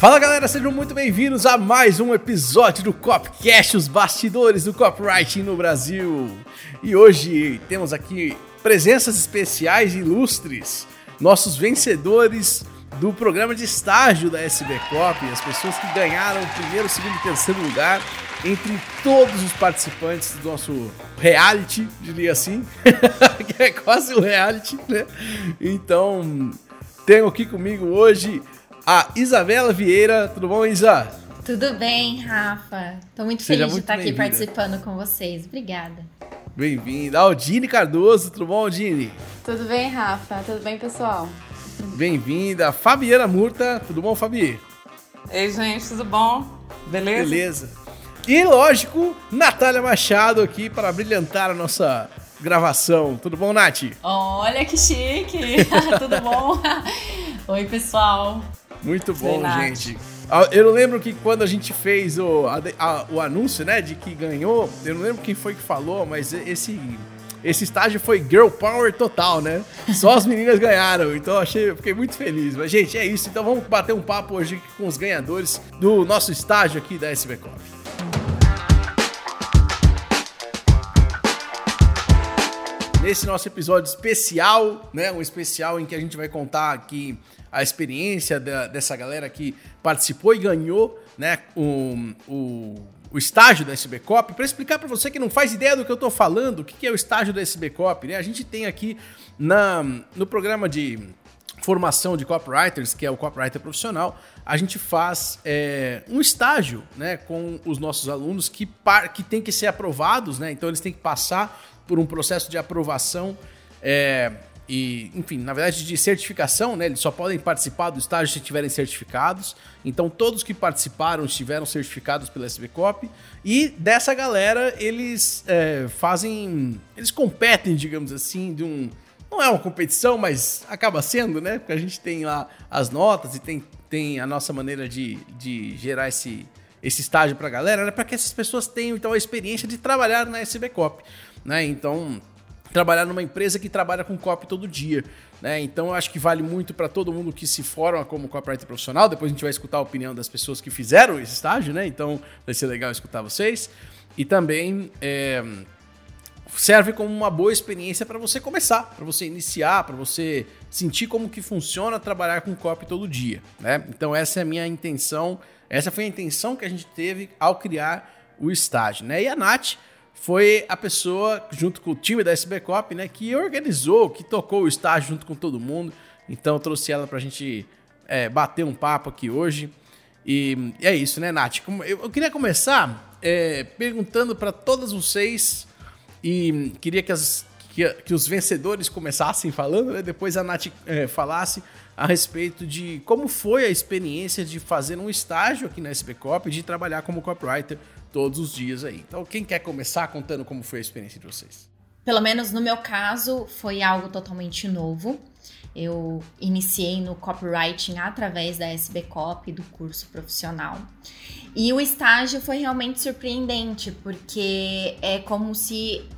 Fala galera, sejam muito bem-vindos a mais um episódio do Copcast, os bastidores do copywriting no Brasil. E hoje temos aqui presenças especiais ilustres, nossos vencedores do programa de estágio da SB Cop, as pessoas que ganharam o primeiro, segundo e terceiro lugar entre todos os participantes do nosso reality, diria assim, que é quase um reality, né? Então, tenho aqui comigo hoje a Isabela Vieira. Tudo bom, Isa? Tudo bem, Rafa. Tô muito Seja feliz muito de estar aqui participando com vocês. Obrigada. Bem-vinda. Aldine Cardoso, tudo bom, Aldine? Tudo bem, Rafa? Tudo bem, pessoal? Bem-vinda. Fabiana Murta, tudo bom, Fabi? Ei, gente, tudo bom? Beleza? Beleza. E, lógico, Natália Machado aqui para brilhantar a nossa gravação. Tudo bom, Nath? Olha que chique! tudo bom? Oi, pessoal. Muito bom, gente. Ah, eu lembro que quando a gente fez o, a, a, o anúncio, né, de que ganhou, eu não lembro quem foi que falou, mas esse esse estágio foi girl power total, né? Só as meninas ganharam, então eu achei, fiquei muito feliz. Mas gente, é isso. Então vamos bater um papo hoje com os ganhadores do nosso estágio aqui da SB Nesse nosso episódio especial, né, um especial em que a gente vai contar aqui a experiência da, dessa galera que participou e ganhou né, o, o, o estágio da SB Cop. Para explicar para você que não faz ideia do que eu estou falando, o que, que é o estágio da SB Cop, né? A gente tem aqui na, no programa de formação de copywriters, que é o copywriter profissional, a gente faz é, um estágio né, com os nossos alunos que, par, que tem que ser aprovados, né? Então eles têm que passar por um processo de aprovação. É, e, enfim, na verdade, de certificação, né? Eles só podem participar do estágio se estiverem certificados. Então, todos que participaram estiveram certificados pela SBCOP. E dessa galera, eles é, fazem. Eles competem, digamos assim, de um. Não é uma competição, mas acaba sendo, né? Porque a gente tem lá as notas e tem, tem a nossa maneira de, de gerar esse, esse estágio para a galera, né? para que essas pessoas tenham então a experiência de trabalhar na SBCOP. Né? Então, trabalhar numa empresa que trabalha com copy todo dia. Né? Então eu acho que vale muito para todo mundo que se forma como copywriter profissional. Depois a gente vai escutar a opinião das pessoas que fizeram esse estágio, né? Então vai ser legal escutar vocês. E também é, serve como uma boa experiência para você começar, para você iniciar, para você sentir como que funciona trabalhar com copy todo dia. Né? Então essa é a minha intenção, essa foi a intenção que a gente teve ao criar o estágio. Né? E a Nath foi a pessoa, junto com o time da SB Cop, né, que organizou, que tocou o estágio junto com todo mundo. Então trouxe ela pra gente é, bater um papo aqui hoje. E, é isso, né, Nath? Eu, queria começar é, perguntando para todas vocês, e queria que, as, que, que, os vencedores começassem falando, né? depois a Nath é, falasse a respeito de como foi a experiência de fazer um estágio aqui na SB Cop, de trabalhar como copywriter todos os dias aí. Então, quem quer começar contando como foi a experiência de vocês? Pelo menos no meu caso, foi algo totalmente novo. Eu iniciei no copywriting através da SB Cop, do curso profissional. E o estágio foi realmente surpreendente, porque é como se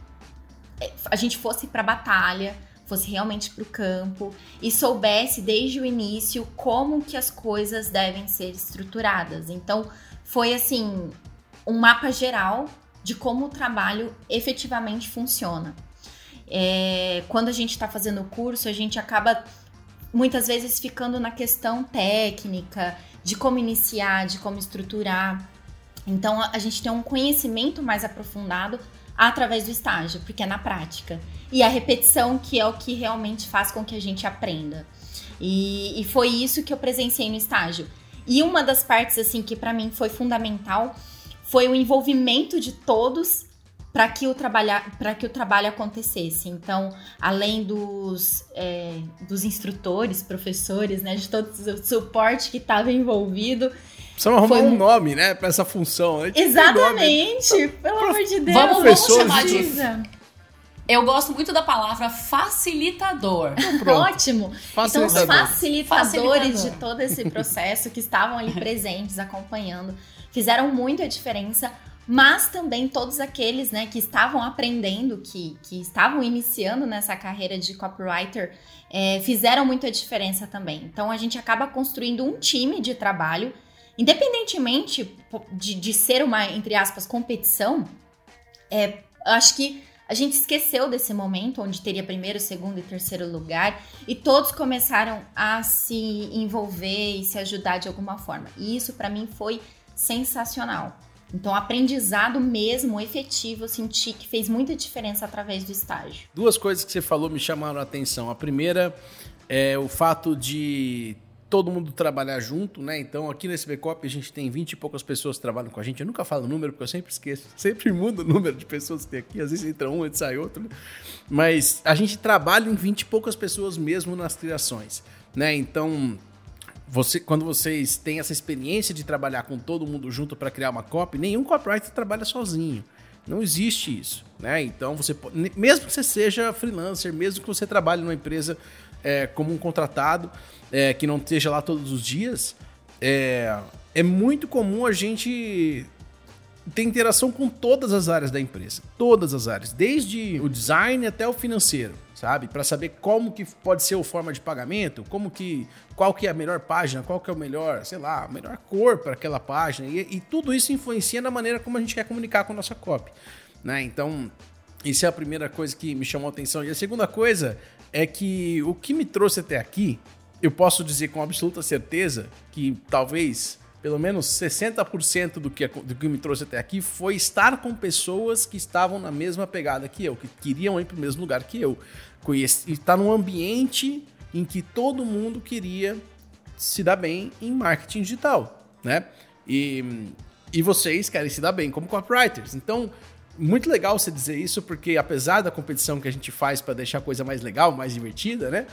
a gente fosse para batalha, fosse realmente para o campo e soubesse desde o início como que as coisas devem ser estruturadas. Então, foi assim, um mapa geral de como o trabalho efetivamente funciona. É, quando a gente está fazendo o curso, a gente acaba muitas vezes ficando na questão técnica, de como iniciar, de como estruturar. Então a gente tem um conhecimento mais aprofundado através do estágio, porque é na prática. E a repetição que é o que realmente faz com que a gente aprenda. E, e foi isso que eu presenciei no estágio. E uma das partes assim que para mim foi fundamental foi o envolvimento de todos para que o para que o trabalho acontecesse. Então, além dos, é, dos instrutores, professores, né, de todo o suporte que estava envolvido. Precisamos arrumar um nome, né, para essa função. Exatamente, nome. pelo Pro, amor de Deus. Vamos, vamos chamar de... Eu gosto muito da palavra facilitador. Então, Ótimo. Facilitador. Então, os facilitadores Facilitador. de todo esse processo que estavam ali presentes, acompanhando, fizeram muito a diferença, mas também todos aqueles né, que estavam aprendendo, que, que estavam iniciando nessa carreira de copywriter, é, fizeram muito a diferença também. Então a gente acaba construindo um time de trabalho independentemente de, de ser uma, entre aspas, competição, é, acho que a gente esqueceu desse momento onde teria primeiro, segundo e terceiro lugar e todos começaram a se envolver e se ajudar de alguma forma. E isso para mim foi sensacional. Então, aprendizado mesmo, efetivo, eu senti que fez muita diferença através do estágio. Duas coisas que você falou me chamaram a atenção. A primeira é o fato de todo mundo trabalhar junto, né? Então, aqui nesse Bcop a gente tem 20 e poucas pessoas que trabalham com a gente. Eu nunca falo o número, porque eu sempre esqueço. Sempre mudo o número de pessoas que tem aqui. Às vezes entra um, e sai outro. Né? Mas a gente trabalha em 20 e poucas pessoas mesmo nas criações, né? Então, você, quando vocês têm essa experiência de trabalhar com todo mundo junto para criar uma copy, nenhum copywriter trabalha sozinho. Não existe isso, né? Então você mesmo que você seja freelancer, mesmo que você trabalhe numa empresa é, como um contratado, é, que não esteja lá todos os dias, é, é muito comum a gente ter interação com todas as áreas da empresa. Todas as áreas, desde o design até o financeiro, sabe? Para saber como que pode ser a forma de pagamento, como que qual que é a melhor página, qual que é o melhor, sei lá, a melhor cor para aquela página e, e, tudo isso influencia na maneira como a gente quer comunicar com a nossa copy, né? Então, isso é a primeira coisa que me chamou a atenção. E a segunda coisa é que o que me trouxe até aqui eu posso dizer com absoluta certeza que talvez pelo menos 60% do que, do que me trouxe até aqui foi estar com pessoas que estavam na mesma pegada que eu, que queriam ir para o mesmo lugar que eu. Conheci, estar num ambiente em que todo mundo queria se dar bem em marketing digital, né? E, e vocês querem se dar bem como copywriters. Então, muito legal você dizer isso, porque apesar da competição que a gente faz para deixar a coisa mais legal, mais divertida, né?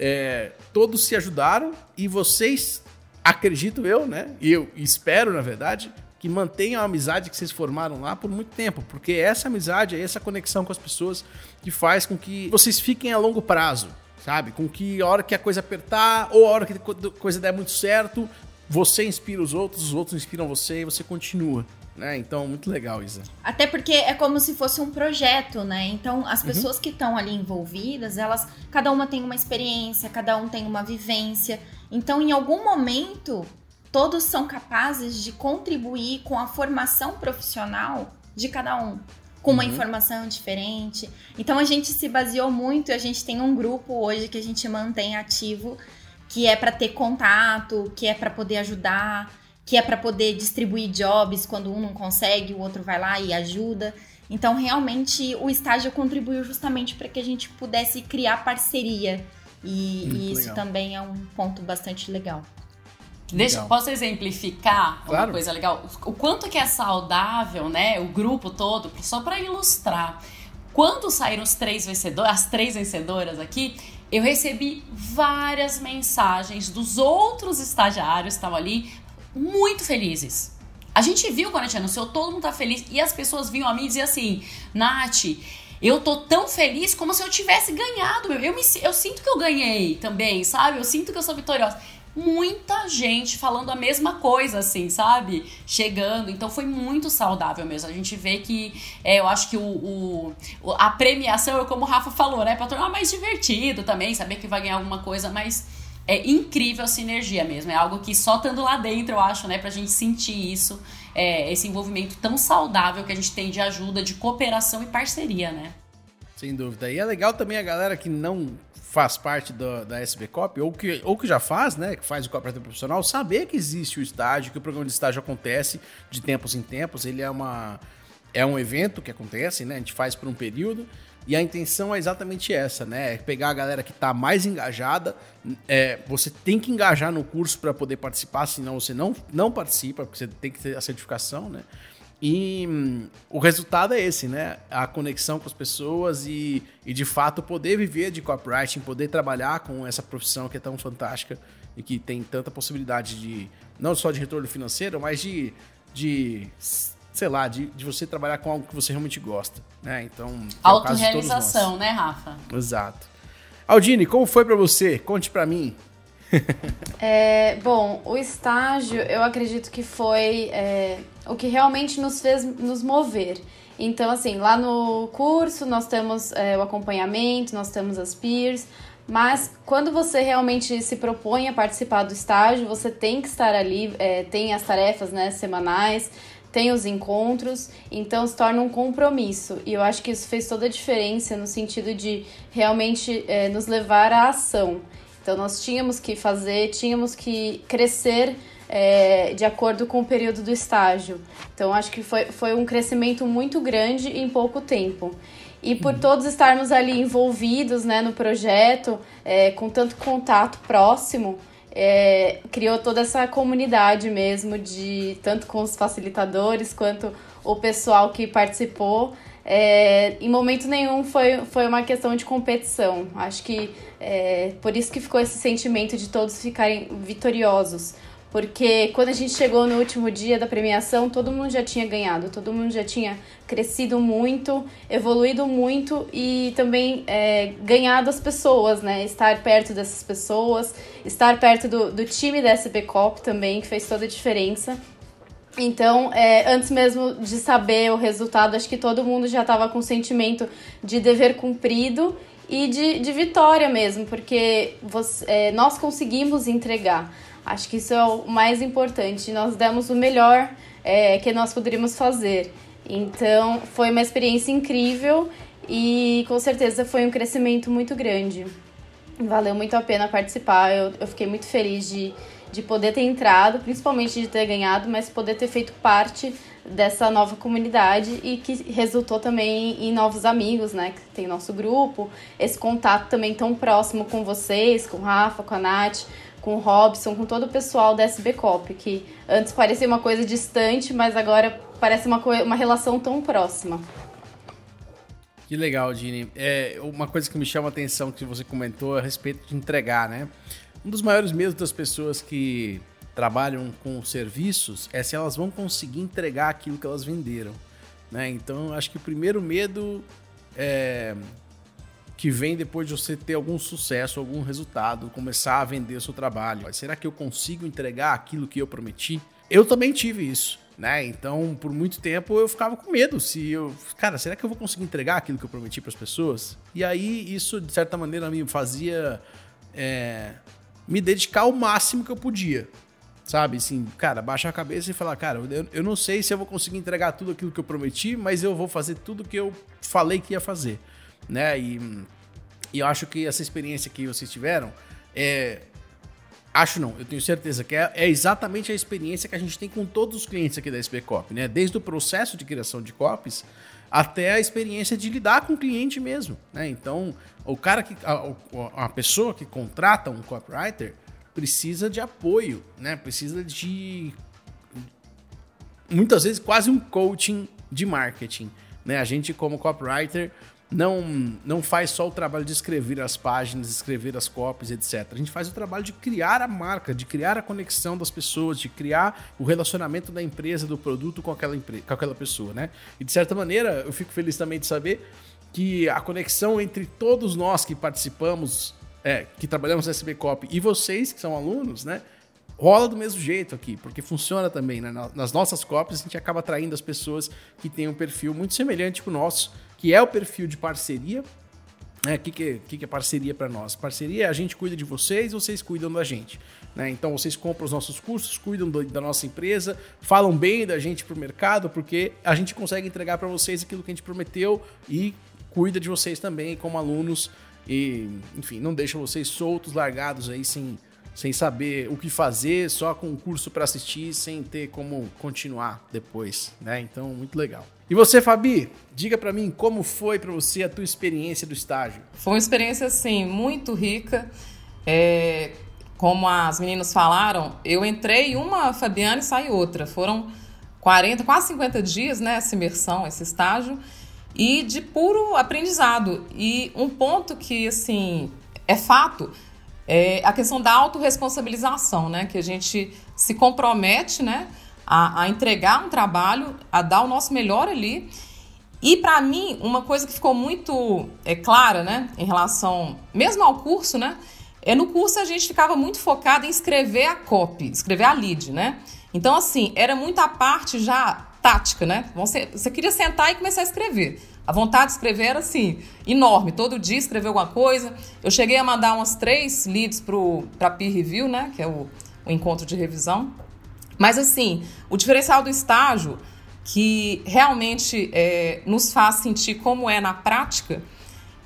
é, todos se ajudaram e vocês, acredito eu, né? E eu espero, na verdade, que mantenham a amizade que vocês formaram lá por muito tempo, porque essa amizade, essa conexão com as pessoas que faz com que vocês fiquem a longo prazo, sabe? Com que a hora que a coisa apertar ou a hora que a coisa der muito certo, você inspira os outros, os outros inspiram você e você continua. Né? Então, muito legal, Isa. Até porque é como se fosse um projeto, né? Então, as uhum. pessoas uhum. que estão ali envolvidas, elas, cada uma tem uma experiência, cada um tem uma vivência. Então, em algum momento, todos são capazes de contribuir com a formação profissional de cada um, com uma uhum. informação diferente. Então, a gente se baseou muito, a gente tem um grupo hoje que a gente mantém ativo, que é para ter contato, que é para poder ajudar que é para poder distribuir jobs quando um não consegue, o outro vai lá e ajuda. Então, realmente, o estágio contribuiu justamente para que a gente pudesse criar parceria. E, e isso legal. também é um ponto bastante legal. Deixa, posso exemplificar claro. uma coisa legal? O quanto que é saudável, né? O grupo todo, só para ilustrar. Quando saíram os três vencedores, as três vencedoras aqui, eu recebi várias mensagens dos outros estagiários que estavam ali muito felizes. A gente viu quando a gente anunciou, todo mundo tá feliz. E as pessoas vinham a mim e assim: Nath, eu tô tão feliz como se eu tivesse ganhado. Eu, me, eu sinto que eu ganhei também, sabe? Eu sinto que eu sou vitoriosa. Muita gente falando a mesma coisa, assim, sabe? Chegando. Então foi muito saudável mesmo. A gente vê que é, eu acho que o, o, a premiação, como o Rafa falou, né? Pra tornar mais divertido também, saber que vai ganhar alguma coisa, mas é incrível a sinergia mesmo. É algo que só estando lá dentro, eu acho, né, pra gente sentir isso, é, esse envolvimento tão saudável que a gente tem de ajuda, de cooperação e parceria, né? Sem dúvida. E é legal também a galera que não faz parte do, da SB Cop, ou que, ou que já faz, né, que faz o cooperativo profissional, saber que existe o estágio, que o programa de estágio acontece de tempos em tempos, ele é uma é um evento que acontece, né, a gente faz por um período, e a intenção é exatamente essa, né? É pegar a galera que está mais engajada. É, você tem que engajar no curso para poder participar, senão você não, não participa, porque você tem que ter a certificação, né? E hum, o resultado é esse, né? A conexão com as pessoas e, e de fato poder viver de copywriting, poder trabalhar com essa profissão que é tão fantástica e que tem tanta possibilidade de não só de retorno financeiro, mas de, de sei lá, de, de você trabalhar com algo que você realmente gosta, né? Então, é autorrealização, né, Rafa? Exato. Aldine, como foi para você? Conte para mim. é, bom, o estágio, eu acredito que foi é, o que realmente nos fez nos mover. Então, assim, lá no curso nós temos é, o acompanhamento, nós temos as peers, Mas quando você realmente se propõe a participar do estágio, você tem que estar ali, é, tem as tarefas né, semanais, tem os encontros, então se torna um compromisso. E eu acho que isso fez toda a diferença no sentido de realmente é, nos levar à ação. Então nós tínhamos que fazer, tínhamos que crescer é, de acordo com o período do estágio. Então acho que foi, foi um crescimento muito grande em pouco tempo. E por uhum. todos estarmos ali envolvidos né, no projeto, é, com tanto contato próximo, é, criou toda essa comunidade mesmo, de tanto com os facilitadores quanto o pessoal que participou. É, em momento nenhum foi, foi uma questão de competição. Acho que é, por isso que ficou esse sentimento de todos ficarem vitoriosos. Porque quando a gente chegou no último dia da premiação, todo mundo já tinha ganhado, todo mundo já tinha crescido muito, evoluído muito e também é, ganhado as pessoas, né? Estar perto dessas pessoas, estar perto do, do time da SB Cop também, que fez toda a diferença. Então, é, antes mesmo de saber o resultado, acho que todo mundo já estava com o sentimento de dever cumprido e de, de vitória mesmo, porque você, é, nós conseguimos entregar. Acho que isso é o mais importante. Nós demos o melhor é, que nós poderíamos fazer. Então, foi uma experiência incrível e com certeza foi um crescimento muito grande. Valeu muito a pena participar. Eu, eu fiquei muito feliz de, de poder ter entrado, principalmente de ter ganhado, mas poder ter feito parte dessa nova comunidade e que resultou também em novos amigos, né? Que tem nosso grupo, esse contato também tão próximo com vocês, com o Rafa, com a Nath, com o Robson, com todo o pessoal da SB Cop, que antes parecia uma coisa distante, mas agora parece uma, uma relação tão próxima. Que legal, Dini. É, uma coisa que me chama a atenção que você comentou a respeito de entregar, né? Um dos maiores medos das pessoas que trabalham com serviços é se elas vão conseguir entregar aquilo que elas venderam. Né? Então, acho que o primeiro medo é, que vem depois de você ter algum sucesso, algum resultado, começar a vender o seu trabalho. Será que eu consigo entregar aquilo que eu prometi? Eu também tive isso, né? Então, por muito tempo eu ficava com medo se eu, cara, será que eu vou conseguir entregar aquilo que eu prometi para as pessoas? E aí isso de certa maneira me fazia é, me dedicar ao máximo que eu podia. Sabe, assim, cara, baixar a cabeça e falar, cara, eu, eu não sei se eu vou conseguir entregar tudo aquilo que eu prometi, mas eu vou fazer tudo que eu falei que ia fazer né? E, e eu acho que essa experiência que vocês tiveram é. Acho não, eu tenho certeza que é, é, exatamente a experiência que a gente tem com todos os clientes aqui da SB Cop, né? Desde o processo de criação de copies até a experiência de lidar com o cliente mesmo, né? Então, o cara que a, a pessoa que contrata um copywriter precisa de apoio, né? Precisa de muitas vezes quase um coaching de marketing, né? A gente como copywriter não, não faz só o trabalho de escrever as páginas, escrever as copies, etc. A gente faz o trabalho de criar a marca, de criar a conexão das pessoas, de criar o relacionamento da empresa, do produto com aquela, com aquela pessoa, né? E de certa maneira, eu fico feliz também de saber que a conexão entre todos nós que participamos, é, que trabalhamos na SB Cop e vocês que são alunos, né? rola do mesmo jeito aqui, porque funciona também, né? Nas nossas copies a gente acaba atraindo as pessoas que têm um perfil muito semelhante com o nosso, que é o perfil de parceria. O né? que, que, que, que é parceria para nós? Parceria é a gente cuida de vocês, vocês cuidam da gente. Né? Então vocês compram os nossos cursos, cuidam do, da nossa empresa, falam bem da gente para o mercado, porque a gente consegue entregar para vocês aquilo que a gente prometeu e cuida de vocês também como alunos e, enfim, não deixa vocês soltos, largados aí sem sem saber o que fazer, só com um curso para assistir, sem ter como continuar depois, né? Então, muito legal. E você, Fabi, diga para mim como foi para você a tua experiência do estágio? Foi uma experiência assim muito rica. É, como as meninas falaram, eu entrei uma Fabiana e saí outra. Foram 40, quase 50 dias, né, essa imersão, esse estágio, e de puro aprendizado. E um ponto que assim é fato é a questão da autorresponsabilização, né? Que a gente se compromete, né? A, a entregar um trabalho, a dar o nosso melhor ali. E para mim, uma coisa que ficou muito é, clara, né? Em relação, mesmo ao curso, né? É no curso a gente ficava muito focado em escrever a copy, escrever a lead, né? Então, assim, era muita parte já tática, né? Você, você queria sentar e começar a escrever. A vontade de escrever era assim, enorme. Todo dia escrever alguma coisa. Eu cheguei a mandar umas três leads para peer review, né? Que é o, o encontro de revisão. Mas assim, o diferencial do estágio que realmente é, nos faz sentir como é na prática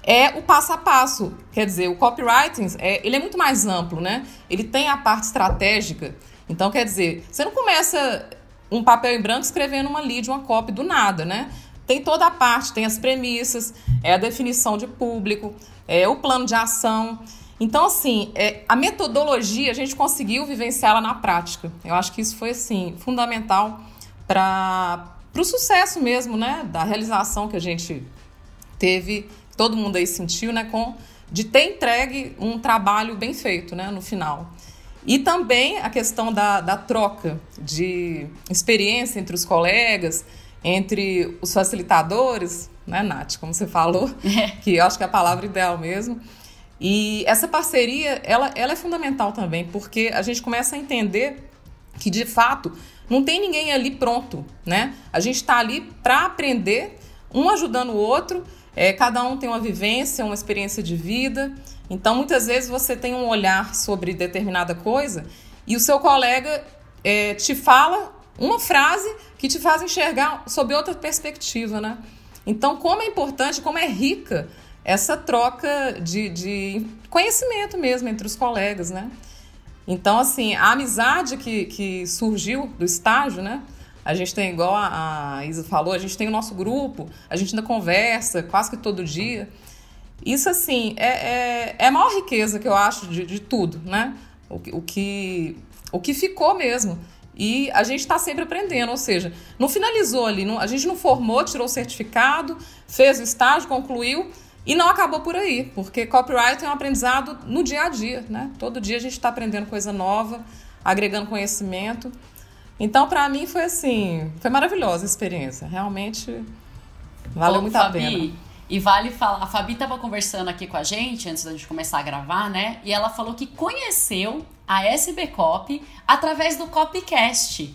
é o passo a passo. Quer dizer, o copywriting é, ele é muito mais amplo, né? Ele tem a parte estratégica. Então, quer dizer, você não começa um papel em branco escrevendo uma lead, uma copy do nada, né? Tem toda a parte, tem as premissas, é a definição de público, é o plano de ação. Então, assim, é, a metodologia a gente conseguiu vivenciá-la na prática. Eu acho que isso foi, assim, fundamental para o sucesso mesmo, né? Da realização que a gente teve, todo mundo aí sentiu, né? Com, de ter entregue um trabalho bem feito, né? No final. E também a questão da, da troca de experiência entre os colegas, entre os facilitadores, né, Nath, como você falou, é. que eu acho que é a palavra ideal mesmo. E essa parceria, ela, ela é fundamental também, porque a gente começa a entender que, de fato, não tem ninguém ali pronto, né? A gente está ali para aprender, um ajudando o outro, é, cada um tem uma vivência, uma experiência de vida. Então, muitas vezes você tem um olhar sobre determinada coisa e o seu colega é, te fala uma frase que te faz enxergar sob outra perspectiva, né? Então, como é importante, como é rica essa troca de, de conhecimento mesmo entre os colegas, né? Então, assim, a amizade que, que surgiu do estágio, né? A gente tem, igual a Isa falou, a gente tem o nosso grupo, a gente ainda conversa quase que todo dia. Isso, assim, é, é, é a maior riqueza que eu acho de, de tudo, né? O, o, que, o que ficou mesmo. E a gente está sempre aprendendo, ou seja, não finalizou ali, não, a gente não formou, tirou o certificado, fez o estágio, concluiu e não acabou por aí, porque copyright é um aprendizado no dia a dia, né? Todo dia a gente está aprendendo coisa nova, agregando conhecimento. Então, para mim, foi assim, foi maravilhosa a experiência, realmente valeu Ô, muito Fabi, a pena. E vale falar, a Fabi estava conversando aqui com a gente antes da gente começar a gravar, né? E ela falou que conheceu a SB Cop através do Copcast.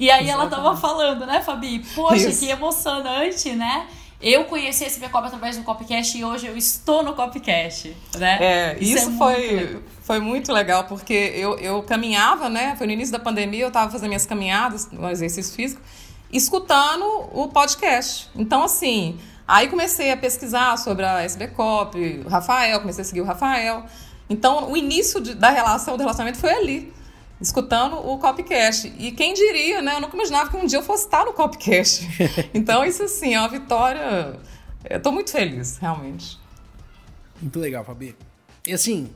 E aí Exatamente. ela tava falando, né, Fabi? Poxa, Isso. que emocionante, né? Eu conheci esse Cop através do Copcast e hoje eu estou no Copcast, né? É, isso, isso é foi, muito foi muito legal, porque eu, eu caminhava, né? Foi no início da pandemia, eu estava fazendo minhas caminhadas no exercício físico, escutando o podcast. Então, assim, Aí comecei a pesquisar sobre a SBCOP, o Rafael, comecei a seguir o Rafael. Então, o início de, da relação, do relacionamento foi ali, escutando o Copcast. E quem diria, né? Eu nunca imaginava que um dia eu fosse estar no Copcast. Então, isso assim, é uma vitória. Eu tô muito feliz, realmente. Muito legal, Fabi. E assim,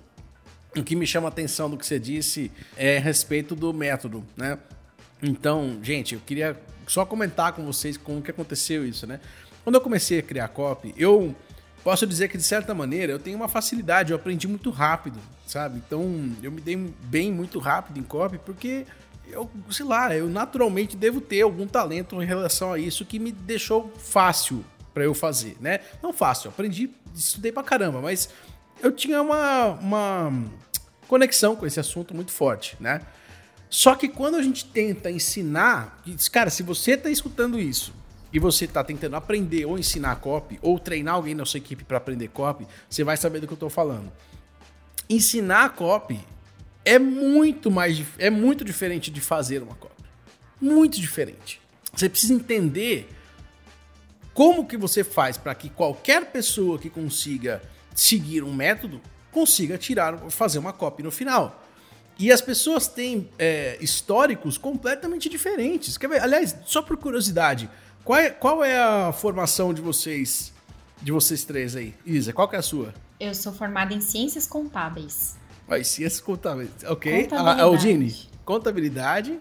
o que me chama a atenção do que você disse é a respeito do método, né? Então, gente, eu queria só comentar com vocês como que aconteceu isso, né? Quando eu comecei a criar copy, eu posso dizer que de certa maneira eu tenho uma facilidade, eu aprendi muito rápido, sabe? Então eu me dei bem muito rápido em copy porque eu, sei lá, eu naturalmente devo ter algum talento em relação a isso que me deixou fácil para eu fazer, né? Não fácil, aprendi, estudei pra caramba, mas eu tinha uma, uma conexão com esse assunto muito forte, né? Só que quando a gente tenta ensinar, cara, se você tá escutando isso e você está tentando aprender ou ensinar copy, ou treinar alguém na sua equipe para aprender copy, você vai saber do que eu estou falando. Ensinar copy é muito mais é muito diferente de fazer uma copy. Muito diferente. Você precisa entender como que você faz para que qualquer pessoa que consiga seguir um método consiga tirar, fazer uma copy no final. E as pessoas têm é, históricos completamente diferentes. Quer ver? Aliás, só por curiosidade, qual é, qual é a formação de vocês, de vocês três aí? Isa, qual que é a sua? Eu sou formada em Ciências Contábeis. Vai, Ciências Contábeis. Ok. A Aldine, contabilidade.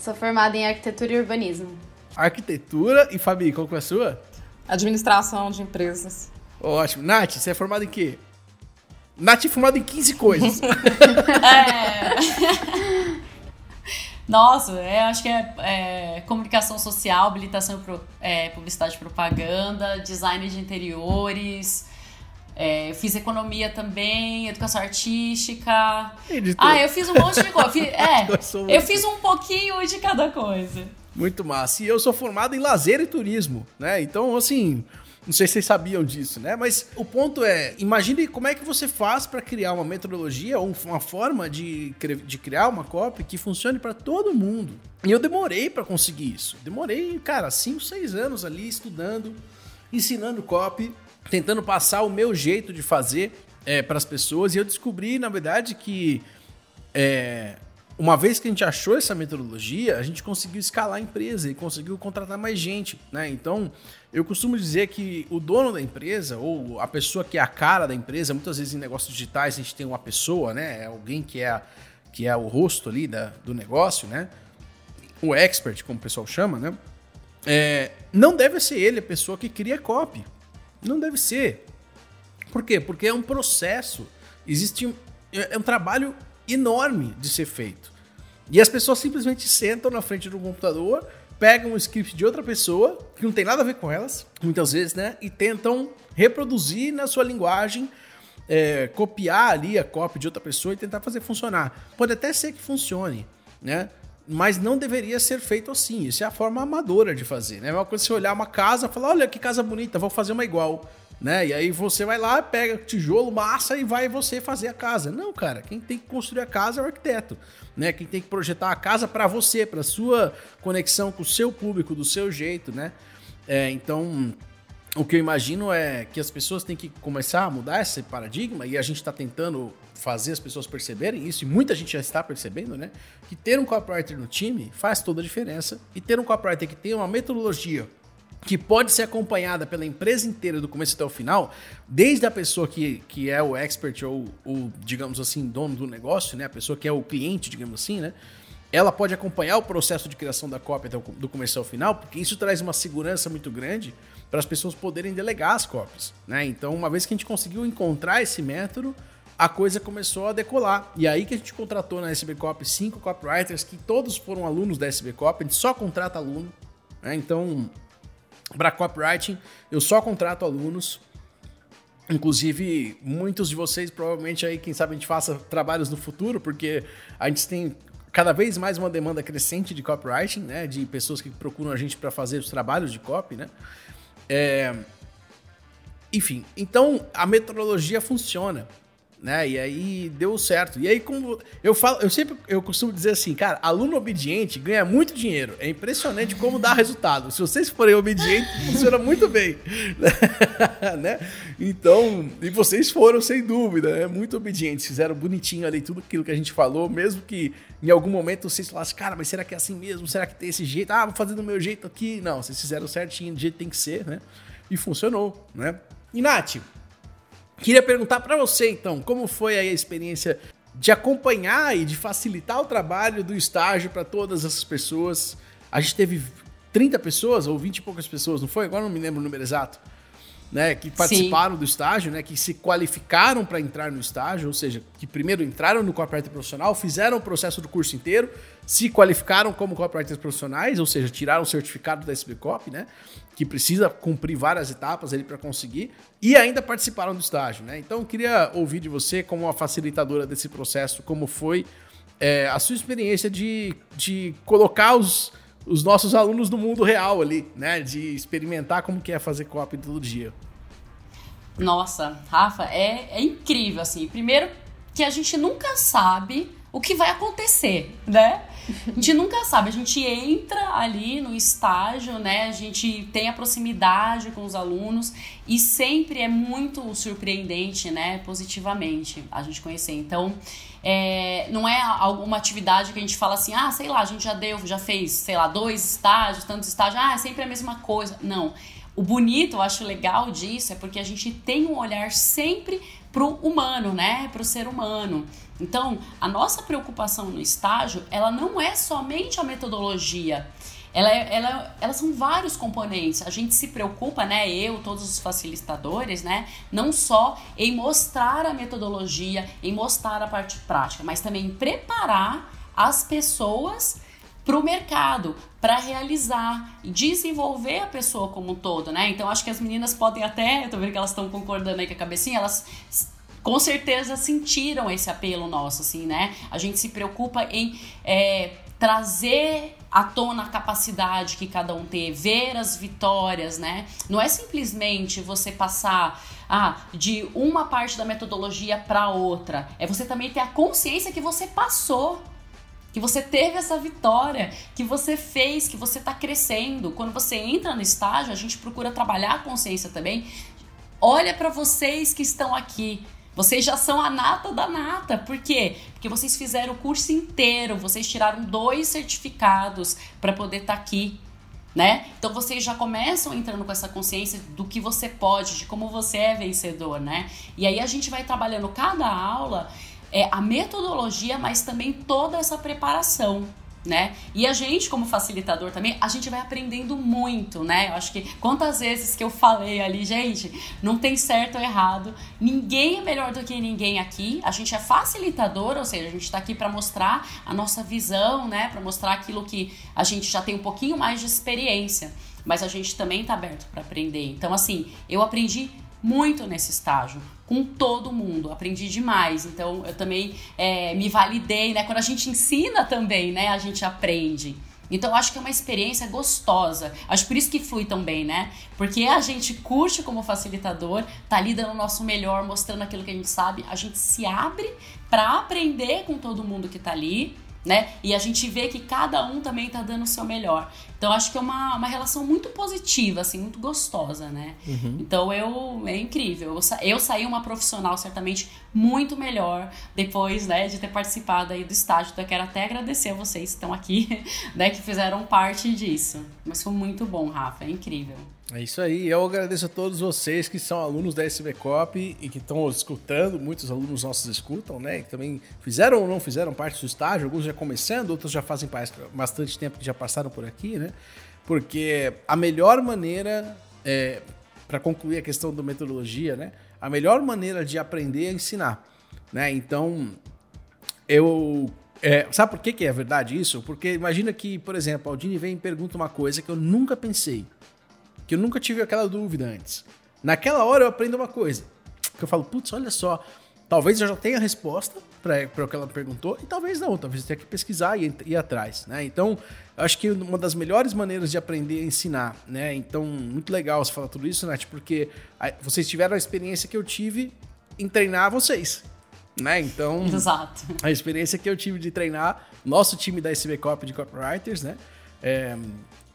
Sou formada em Arquitetura e Urbanismo. Arquitetura. E Fabi, qual que é a sua? Administração de Empresas. Ótimo. Nath, você é formada em quê? Nath é formada em 15 coisas. é. Nossa, é, acho que é, é, comunicação social, habilitação pro, é, publicidade e propaganda, design de interiores. É, fiz economia também, educação artística. Editor. Ah, eu fiz um monte de coisa. é, eu fiz um pouquinho de cada coisa. Muito massa. E eu sou formado em lazer e turismo, né? Então, assim, não sei se vocês sabiam disso, né? Mas o ponto é, imagine como é que você faz para criar uma metodologia ou uma forma de, de criar uma copy que funcione para todo mundo. E eu demorei para conseguir isso. Demorei, cara, 5, 6 anos ali estudando, ensinando copy, tentando passar o meu jeito de fazer é, para as pessoas. E eu descobri, na verdade, que é, uma vez que a gente achou essa metodologia, a gente conseguiu escalar a empresa e conseguiu contratar mais gente, né? Então, eu costumo dizer que o dono da empresa ou a pessoa que é a cara da empresa, muitas vezes em negócios digitais a gente tem uma pessoa, né? É alguém que é, que é o rosto ali da, do negócio, né? O expert, como o pessoal chama, né? É, não deve ser ele a pessoa que cria copy. Não deve ser. Por quê? Porque é um processo. Existe um, é um trabalho enorme de ser feito. E as pessoas simplesmente sentam na frente do computador, pegam um script de outra pessoa, que não tem nada a ver com elas, muitas vezes, né? E tentam reproduzir na sua linguagem, é, copiar ali a cópia de outra pessoa e tentar fazer funcionar. Pode até ser que funcione, né? Mas não deveria ser feito assim. Isso é a forma amadora de fazer, né? É uma coisa você olhar uma casa e falar: olha que casa bonita, vou fazer uma igual né? E aí você vai lá, pega tijolo, massa e vai você fazer a casa. Não, cara, quem tem que construir a casa é o arquiteto, né? Quem tem que projetar a casa para você, para sua conexão com o seu público, do seu jeito, né? É, então, o que eu imagino é que as pessoas têm que começar a mudar esse paradigma e a gente está tentando fazer as pessoas perceberem isso, e muita gente já está percebendo, né? Que ter um copywriter no time faz toda a diferença e ter um copywriter que tem uma metodologia que pode ser acompanhada pela empresa inteira do começo até o final, desde a pessoa que, que é o expert ou, o digamos assim, dono do negócio, né? A pessoa que é o cliente, digamos assim, né? Ela pode acompanhar o processo de criação da cópia do começo ao final, porque isso traz uma segurança muito grande para as pessoas poderem delegar as cópias, né? Então, uma vez que a gente conseguiu encontrar esse método, a coisa começou a decolar. E aí que a gente contratou na SB Copy cinco copywriters que todos foram alunos da SB Copy, a gente só contrata aluno, né? Então, para copywriting, eu só contrato alunos. Inclusive, muitos de vocês, provavelmente aí, quem sabe a gente faça trabalhos no futuro, porque a gente tem cada vez mais uma demanda crescente de copywriting, né? De pessoas que procuram a gente para fazer os trabalhos de copy, né? É... Enfim, então a metodologia funciona né? E aí deu certo. E aí como eu falo, eu sempre eu costumo dizer assim, cara, aluno obediente ganha muito dinheiro. É impressionante como dá resultado. Se vocês forem obedientes, funciona muito bem, né? Então, e vocês foram sem dúvida, é muito obedientes, fizeram bonitinho ali tudo aquilo que a gente falou, mesmo que em algum momento vocês falassem, cara, mas será que é assim mesmo? Será que tem esse jeito? Ah, vou fazer do meu jeito aqui. Não, vocês fizeram certinho, do jeito que tem que ser, né? E funcionou, né? E Queria perguntar para você, então, como foi a experiência de acompanhar e de facilitar o trabalho do estágio para todas essas pessoas? A gente teve 30 pessoas ou 20 e poucas pessoas, não foi? Agora não me lembro o número exato né, que participaram Sim. do estágio, né, que se qualificaram para entrar no estágio, ou seja, que primeiro entraram no copywriter profissional, fizeram o processo do curso inteiro, se qualificaram como copywriters profissionais, ou seja, tiraram o certificado da SBCop, né, que precisa cumprir várias etapas ali para conseguir, e ainda participaram do estágio, né. Então, eu queria ouvir de você, como uma facilitadora desse processo, como foi é, a sua experiência de, de colocar os os nossos alunos do mundo real ali, né? De experimentar como que é fazer copy todo dia. Nossa, Rafa, é, é incrível, assim. Primeiro que a gente nunca sabe o que vai acontecer, né? A gente nunca sabe, a gente entra ali no estágio, né? A gente tem a proximidade com os alunos e sempre é muito surpreendente, né? Positivamente a gente conhecer. Então, é, não é alguma atividade que a gente fala assim, ah, sei lá, a gente já deu, já fez, sei lá, dois estágios, tantos estágios, ah, é sempre a mesma coisa. Não. O bonito, eu acho legal disso, é porque a gente tem um olhar sempre pro humano, né? Pro ser humano. Então, a nossa preocupação no estágio, ela não é somente a metodologia. Ela, é, ela, elas são vários componentes. A gente se preocupa, né? Eu, todos os facilitadores, né? Não só em mostrar a metodologia, em mostrar a parte prática, mas também em preparar as pessoas para o mercado, para realizar desenvolver a pessoa como um todo, né? Então acho que as meninas podem até, eu tô vendo que elas estão concordando aí com a cabecinha, elas com certeza sentiram esse apelo nosso, assim, né? A gente se preocupa em é, trazer à tona a capacidade que cada um tem, ver as vitórias, né? Não é simplesmente você passar ah, de uma parte da metodologia para outra. É você também ter a consciência que você passou que você teve essa vitória, que você fez, que você está crescendo. Quando você entra no estágio, a gente procura trabalhar a consciência também. Olha para vocês que estão aqui. Vocês já são a nata da nata. Por quê? Porque vocês fizeram o curso inteiro, vocês tiraram dois certificados para poder estar tá aqui. Né? Então vocês já começam entrando com essa consciência do que você pode, de como você é vencedor, né? E aí a gente vai trabalhando cada aula é, a metodologia, mas também toda essa preparação. Né? E a gente, como facilitador também, a gente vai aprendendo muito, né? Eu acho que quantas vezes que eu falei ali, gente, não tem certo ou errado, ninguém é melhor do que ninguém aqui. A gente é facilitador, ou seja, a gente está aqui para mostrar a nossa visão, né? Para mostrar aquilo que a gente já tem um pouquinho mais de experiência, mas a gente também está aberto para aprender. Então, assim, eu aprendi muito nesse estágio, com todo mundo, aprendi demais. Então eu também é, me validei, né? Quando a gente ensina também, né? A gente aprende. Então, acho que é uma experiência gostosa. Acho por isso que flui tão bem, né? Porque a gente curte como facilitador, tá ali dando o nosso melhor, mostrando aquilo que a gente sabe, a gente se abre para aprender com todo mundo que tá ali né? E a gente vê que cada um também tá dando o seu melhor. Então acho que é uma, uma relação muito positiva, assim, muito gostosa, né? Uhum. Então eu é incrível. Eu, sa, eu saí uma profissional certamente muito melhor depois, né, de ter participado aí do estágio. Então eu quero até agradecer a vocês que estão aqui, né, que fizeram parte disso. Mas foi muito bom, Rafa, é incrível. É isso aí. Eu agradeço a todos vocês que são alunos da SBCOP e que estão escutando. Muitos alunos nossos escutam, né? Que também fizeram ou não fizeram parte do estágio. Alguns já começando, outros já fazem bastante tempo que já passaram por aqui, né? Porque a melhor maneira, é, para concluir a questão da metodologia, né? A melhor maneira de aprender é ensinar, né? Então, eu é, sabe por que, que é verdade isso? Porque imagina que, por exemplo, a Aldine vem e pergunta uma coisa que eu nunca pensei que eu nunca tive aquela dúvida antes. Naquela hora eu aprendo uma coisa, que eu falo, putz, olha só, talvez eu já tenha a resposta para o que ela perguntou, e talvez não, talvez eu tenha que pesquisar e ir, atrás, né? Então, eu acho que uma das melhores maneiras de aprender é ensinar, né? Então, muito legal você falar tudo isso, Nath, porque vocês tiveram a experiência que eu tive em treinar vocês, né? Então, Exato. a experiência que eu tive de treinar nosso time da SB Cop de Copywriters, né? É,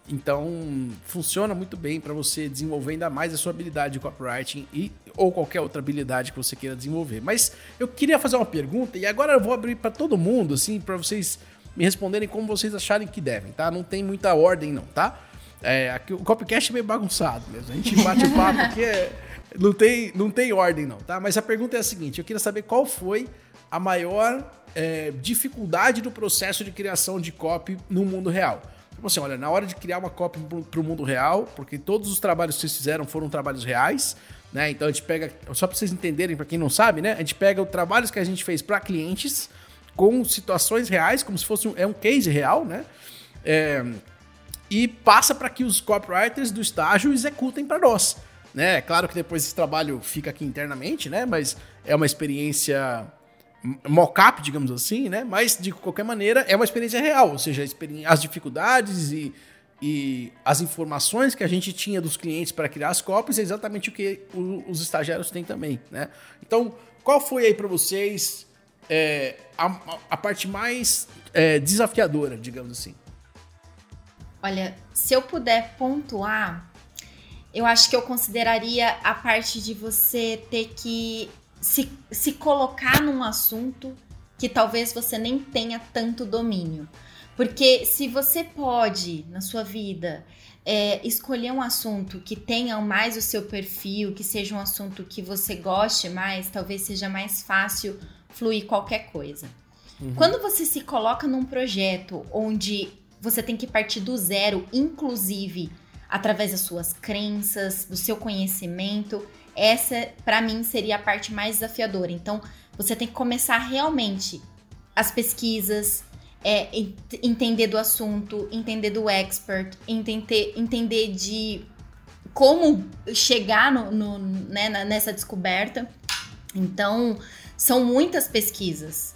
então, funciona muito bem para você desenvolver ainda mais a sua habilidade de copywriting e ou qualquer outra habilidade que você queira desenvolver. Mas eu queria fazer uma pergunta e agora eu vou abrir para todo mundo, assim, para vocês me responderem como vocês acharem que devem, tá? Não tem muita ordem não, tá? É, aqui, o Copycast é meio bagunçado mesmo. A gente bate o papo aqui, é, não, tem, não tem ordem não, tá? Mas a pergunta é a seguinte, eu queria saber qual foi a maior é, dificuldade do processo de criação de copy no mundo real. Tipo assim, olha, na hora de criar uma cópia para o mundo real, porque todos os trabalhos que vocês fizeram foram trabalhos reais, né? Então a gente pega, só para vocês entenderem, para quem não sabe, né? A gente pega os trabalhos que a gente fez para clientes com situações reais, como se fosse um, é um case real, né? É, e passa para que os copywriters do estágio executem para nós. Né? É claro que depois esse trabalho fica aqui internamente, né? Mas é uma experiência mock-up, digamos assim, né? Mas, de qualquer maneira, é uma experiência real, ou seja, as dificuldades e, e as informações que a gente tinha dos clientes para criar as cópias é exatamente o que os estagiários têm também, né? Então, qual foi aí para vocês é, a, a, parte mais é, desafiadora, digamos assim? Olha, se eu puder pontuar, eu acho que eu consideraria a parte de você ter que se, se colocar num assunto que talvez você nem tenha tanto domínio. Porque se você pode, na sua vida, é, escolher um assunto que tenha mais o seu perfil, que seja um assunto que você goste mais, talvez seja mais fácil fluir qualquer coisa. Uhum. Quando você se coloca num projeto onde você tem que partir do zero, inclusive através das suas crenças, do seu conhecimento, essa, para mim, seria a parte mais desafiadora. Então, você tem que começar realmente as pesquisas, é, entender do assunto, entender do expert, entender, entender de como chegar no, no né, nessa descoberta. Então, são muitas pesquisas.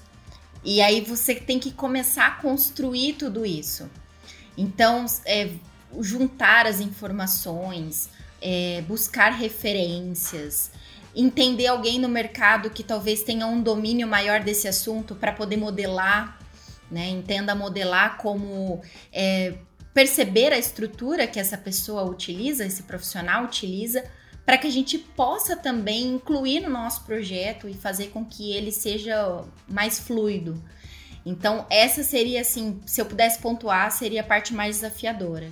E aí você tem que começar a construir tudo isso. Então, é, juntar as informações, é, buscar referências, entender alguém no mercado que talvez tenha um domínio maior desse assunto para poder modelar, né? Entenda modelar como é, perceber a estrutura que essa pessoa utiliza, esse profissional utiliza, para que a gente possa também incluir no nosso projeto e fazer com que ele seja mais fluido. Então, essa seria assim, se eu pudesse pontuar, seria a parte mais desafiadora.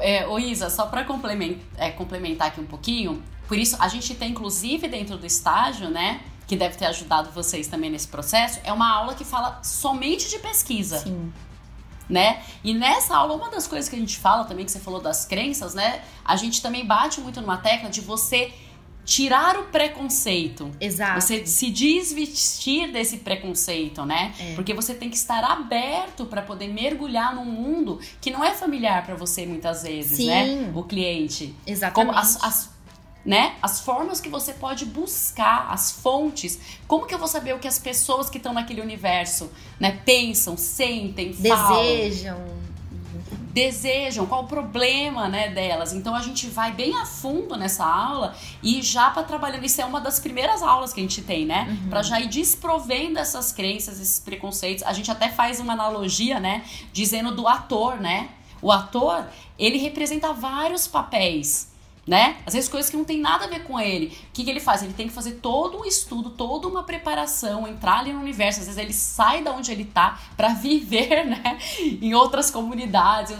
É, ô Isa, só para complementar, é, complementar aqui um pouquinho, por isso a gente tem inclusive dentro do estágio, né, que deve ter ajudado vocês também nesse processo, é uma aula que fala somente de pesquisa. Sim. Né? E nessa aula, uma das coisas que a gente fala também, que você falou das crenças, né? A gente também bate muito numa tecla de você tirar o preconceito. Exato. Você se desvestir desse preconceito, né? É. Porque você tem que estar aberto para poder mergulhar num mundo que não é familiar para você muitas vezes, Sim. né? O cliente. Exatamente. Como as, as né? As formas que você pode buscar, as fontes. Como que eu vou saber o que as pessoas que estão naquele universo, né, pensam, sentem, falam? Desejam. qual o problema, né, delas. Então a gente vai bem a fundo nessa aula e já para trabalhando isso é uma das primeiras aulas que a gente tem, né, Uhum. para já ir desprovendo essas crenças, esses preconceitos. A gente até faz uma analogia, né, dizendo do ator, né? O ator, ele representa vários papéis né? Às vezes coisas que não tem nada a ver com ele. O que, que ele faz? Ele tem que fazer todo um estudo, toda uma preparação, entrar ali no universo. Às vezes ele sai da onde ele tá para viver, né? Em outras comunidades,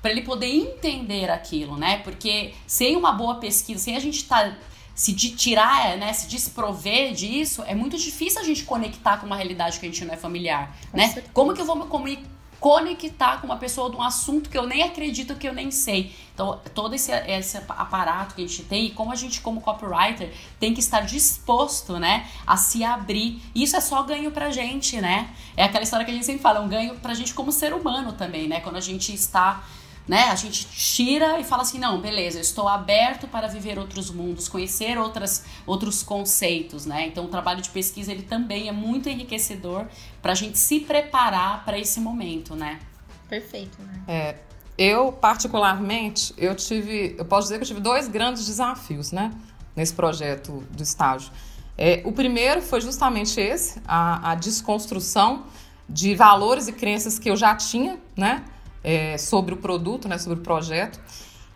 para ele poder entender aquilo, né? Porque sem uma boa pesquisa, sem a gente tá se de tirar, né, se desprover disso, é muito difícil a gente conectar com uma realidade que a gente não é familiar, Com né? certeza. Como que eu vou me comunicar conectar com uma pessoa de um assunto que eu nem acredito que eu nem sei. Então, todo esse, esse aparato que a gente tem e como a gente, como copywriter, tem que estar disposto, né, a se abrir. Isso é só ganho pra gente, né? É aquela história que a gente sempre fala, é um ganho pra gente como ser humano também, né? Quando a gente está né? A gente tira e fala assim, não, beleza, eu estou aberto para viver outros mundos, conhecer outras, outros conceitos, né? Então o trabalho de pesquisa ele também é muito enriquecedor para a gente se preparar para esse momento, né? Perfeito, né? É, eu, particularmente, eu tive, eu posso dizer que eu tive dois grandes desafios, né, nesse projeto do estágio. É, o primeiro foi justamente esse, a, a desconstrução de valores e crenças que eu já tinha, né, é, sobre o produto, né, sobre o projeto.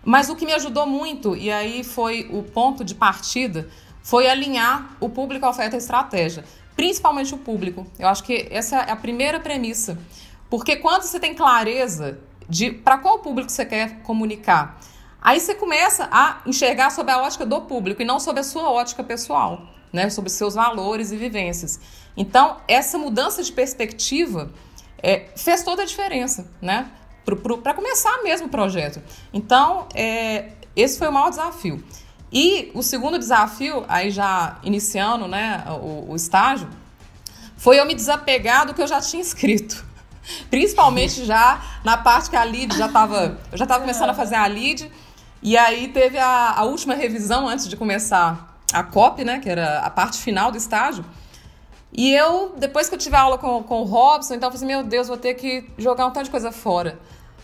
Mas o que me ajudou muito, e aí foi o ponto de partida, foi alinhar o público à oferta e estratégia. Principalmente o público. Eu acho que essa é a primeira premissa. Porque quando você tem clareza de para qual público você quer comunicar, aí você começa a enxergar sob a ótica do público e não sob a sua ótica pessoal, né? sobre seus valores e vivências. Então, essa mudança de perspectiva é, fez toda a diferença, né? Para começar mesmo o projeto. Então, é, esse foi o maior desafio. E o segundo desafio, aí já iniciando né, o, o estágio, foi eu me desapegar do que eu já tinha escrito. Principalmente já na parte que a lead já estava. Eu já estava começando a fazer a lead. E aí teve a, a última revisão antes de começar a copy, né? Que era a parte final do estágio. E eu, depois que eu tive aula com, com o Robson, então eu falei assim, meu Deus, vou ter que jogar um tanto de coisa fora.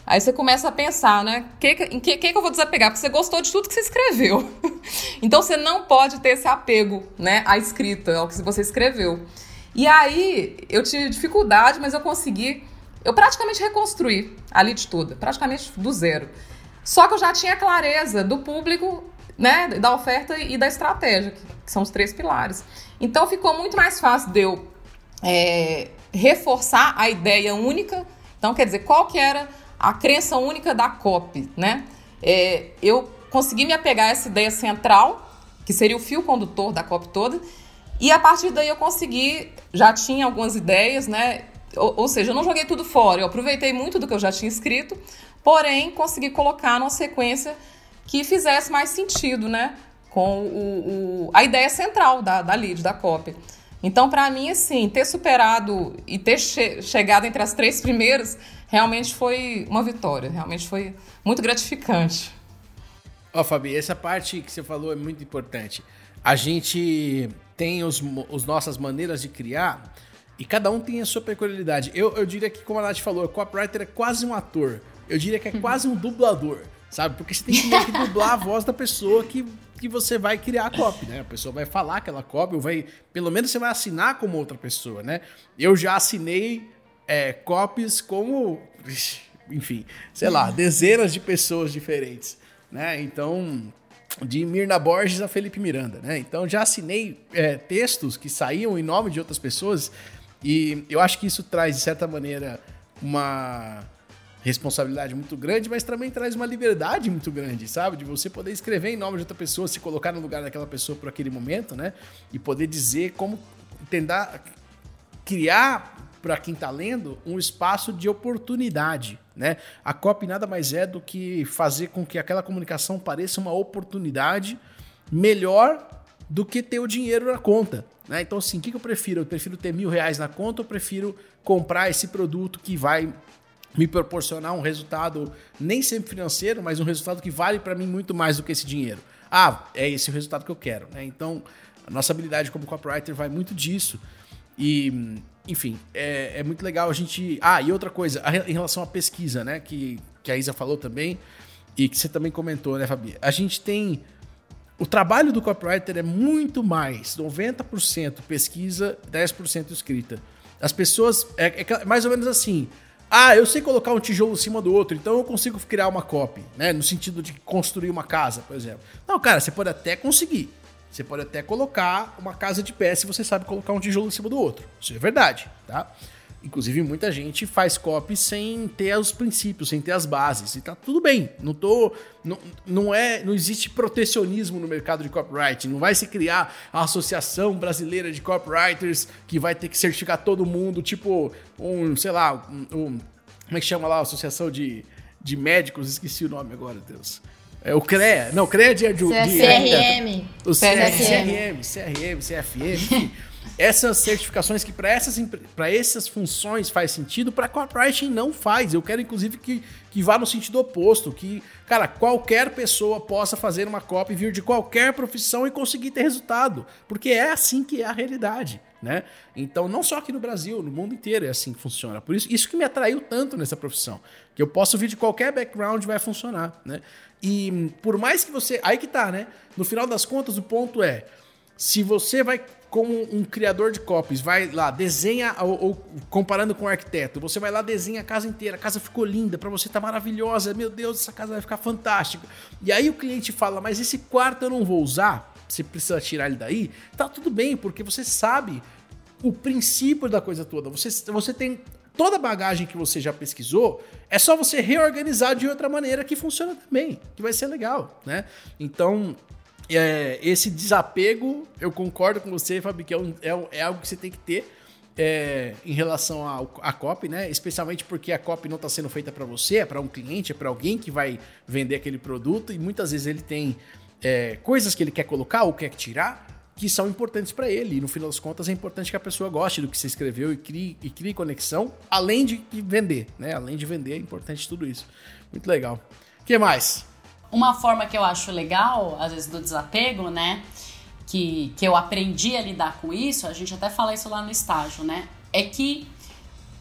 Aí você começa a pensar, né? Que, em que, que, que eu vou desapegar? Porque você gostou de tudo que você escreveu. então você não pode ter esse apego, né? À escrita, ao que você escreveu. E aí eu tive dificuldade, mas eu consegui. Eu praticamente reconstruí a lead toda, praticamente do zero. Só que eu já tinha clareza do público, né? Da oferta e da estratégia, que são os três pilares. Então ficou muito mais fácil de eu é, reforçar a ideia única. Então, quer dizer, qual que era a crença única da COP, né? É, eu consegui me apegar a essa ideia central, que seria o fio condutor da COP toda, e a partir daí eu consegui, já tinha algumas ideias, né? Ou, ou seja, eu não joguei tudo fora, eu aproveitei muito do que eu já tinha escrito, porém consegui colocar numa sequência que fizesse mais sentido, né? Com o, o a ideia central da, da lead, da COP. Então, para mim, assim, ter superado e ter che chegado entre as três primeiras realmente foi uma vitória, realmente foi muito gratificante. Ó, oh, Fabi, essa parte que você falou é muito importante. A gente tem os, os nossas maneiras de criar E cada um tem a sua peculiaridade. Eu, eu diria que, como a Nath falou, o copywriter é quase um ator. Eu diria que é quase um dublador, sabe? Porque você tem que que dublar a voz da pessoa que, que você vai criar a copy, né? A pessoa vai falar aquela copy, ou vai. Pelo menos você vai assinar como outra pessoa, né? Eu já assinei é, copies como. Enfim, sei lá, dezenas de pessoas diferentes, né? Então de Mirna Borges a Felipe Miranda, né? Então já assinei é, textos que saíam em nome de outras pessoas e eu acho que isso traz, de certa maneira, uma responsabilidade muito grande, mas também traz uma liberdade muito grande, sabe? De você poder escrever em nome de outra pessoa, se colocar no lugar daquela pessoa por aquele momento, né? E poder dizer como tentar criar para quem está lendo um espaço de oportunidade, né? A copy nada mais é do que fazer com que aquela comunicação pareça uma oportunidade melhor do que ter o dinheiro na conta. Né? Então, assim, o que, que eu prefiro? Eu prefiro ter mil reais na conta ou prefiro comprar esse produto que vai me proporcionar um resultado nem sempre financeiro, mas um resultado que vale para mim muito mais do que esse dinheiro. Ah, é esse o resultado que eu quero. Né? Então, a nossa habilidade como copywriter vai muito disso. E, enfim, é, é, muito legal a gente. Ah, e outra coisa, em relação à pesquisa, né? Que, que a Isa falou também, e que você também comentou, né, Fabi? A gente tem. O trabalho do copywriter é muito mais 90% pesquisa, 10% escrita. As pessoas. É, é mais ou menos assim. Ah, eu sei colocar um tijolo em cima do outro, então eu consigo criar uma copy, né? No sentido de construir uma casa, por exemplo. Não, cara, você pode até conseguir. Você pode até colocar uma casa de pé se você sabe colocar um tijolo em cima do outro. Isso é verdade, tá? Inclusive, muita gente faz copy sem ter os princípios, sem ter as bases. E tá tudo bem. Não tô. Não, não, é, não existe protecionismo no mercado de copyright. Não vai se criar a Associação Brasileira de Copywriters que vai ter que certificar todo mundo, tipo, um, sei lá, um, como é que chama lá Associação de, de Médicos? Esqueci o nome agora, Deus. É o CREA. Não, CREA é de, de, CRM. O CRM, CRM, CFM. Essas certificações que para essas, essas funções faz sentido, para copywriting não faz. Eu quero, inclusive, que, que vá no sentido oposto. Que, cara, qualquer pessoa possa fazer uma copy, vir de qualquer profissão e conseguir ter resultado. Porque é assim que é a realidade. Né? Então, não só aqui no Brasil, no mundo inteiro é assim que funciona. Por isso, isso que me atraiu tanto nessa profissão. Que eu posso vir de qualquer background vai funcionar, né? E por mais que você. Aí que tá, né? No final das contas, o ponto é: se você vai, como um criador de copies, vai lá, desenha, ou, ou comparando com um arquiteto, você vai lá, desenha a casa inteira, a casa ficou linda, para você tá maravilhosa, meu Deus, essa casa vai ficar fantástica. E aí o cliente fala: mas esse quarto eu não vou usar, você precisa tirar ele daí, tá tudo bem, porque você sabe o princípio da coisa toda. Você, você tem toda a bagagem que você já pesquisou, é só você reorganizar de outra maneira que funciona também, que vai ser legal, né? Então, é, esse desapego, eu concordo com você, Fabi, que é, um, é, é algo que você tem que ter é, em relação à copy, né? Especialmente porque a copy não está sendo feita para você, é para um cliente, é para alguém que vai vender aquele produto e muitas vezes ele tem é, coisas que ele quer colocar ou quer tirar que são importantes para ele. E no final das contas é importante que a pessoa goste do que você escreveu e crie, e crie conexão, além de vender, né? Além de vender, é importante tudo isso. Muito legal. O que mais? Uma forma que eu acho legal, às vezes, do desapego, né? Que, que eu aprendi a lidar com isso, a gente até fala isso lá no estágio, né? É que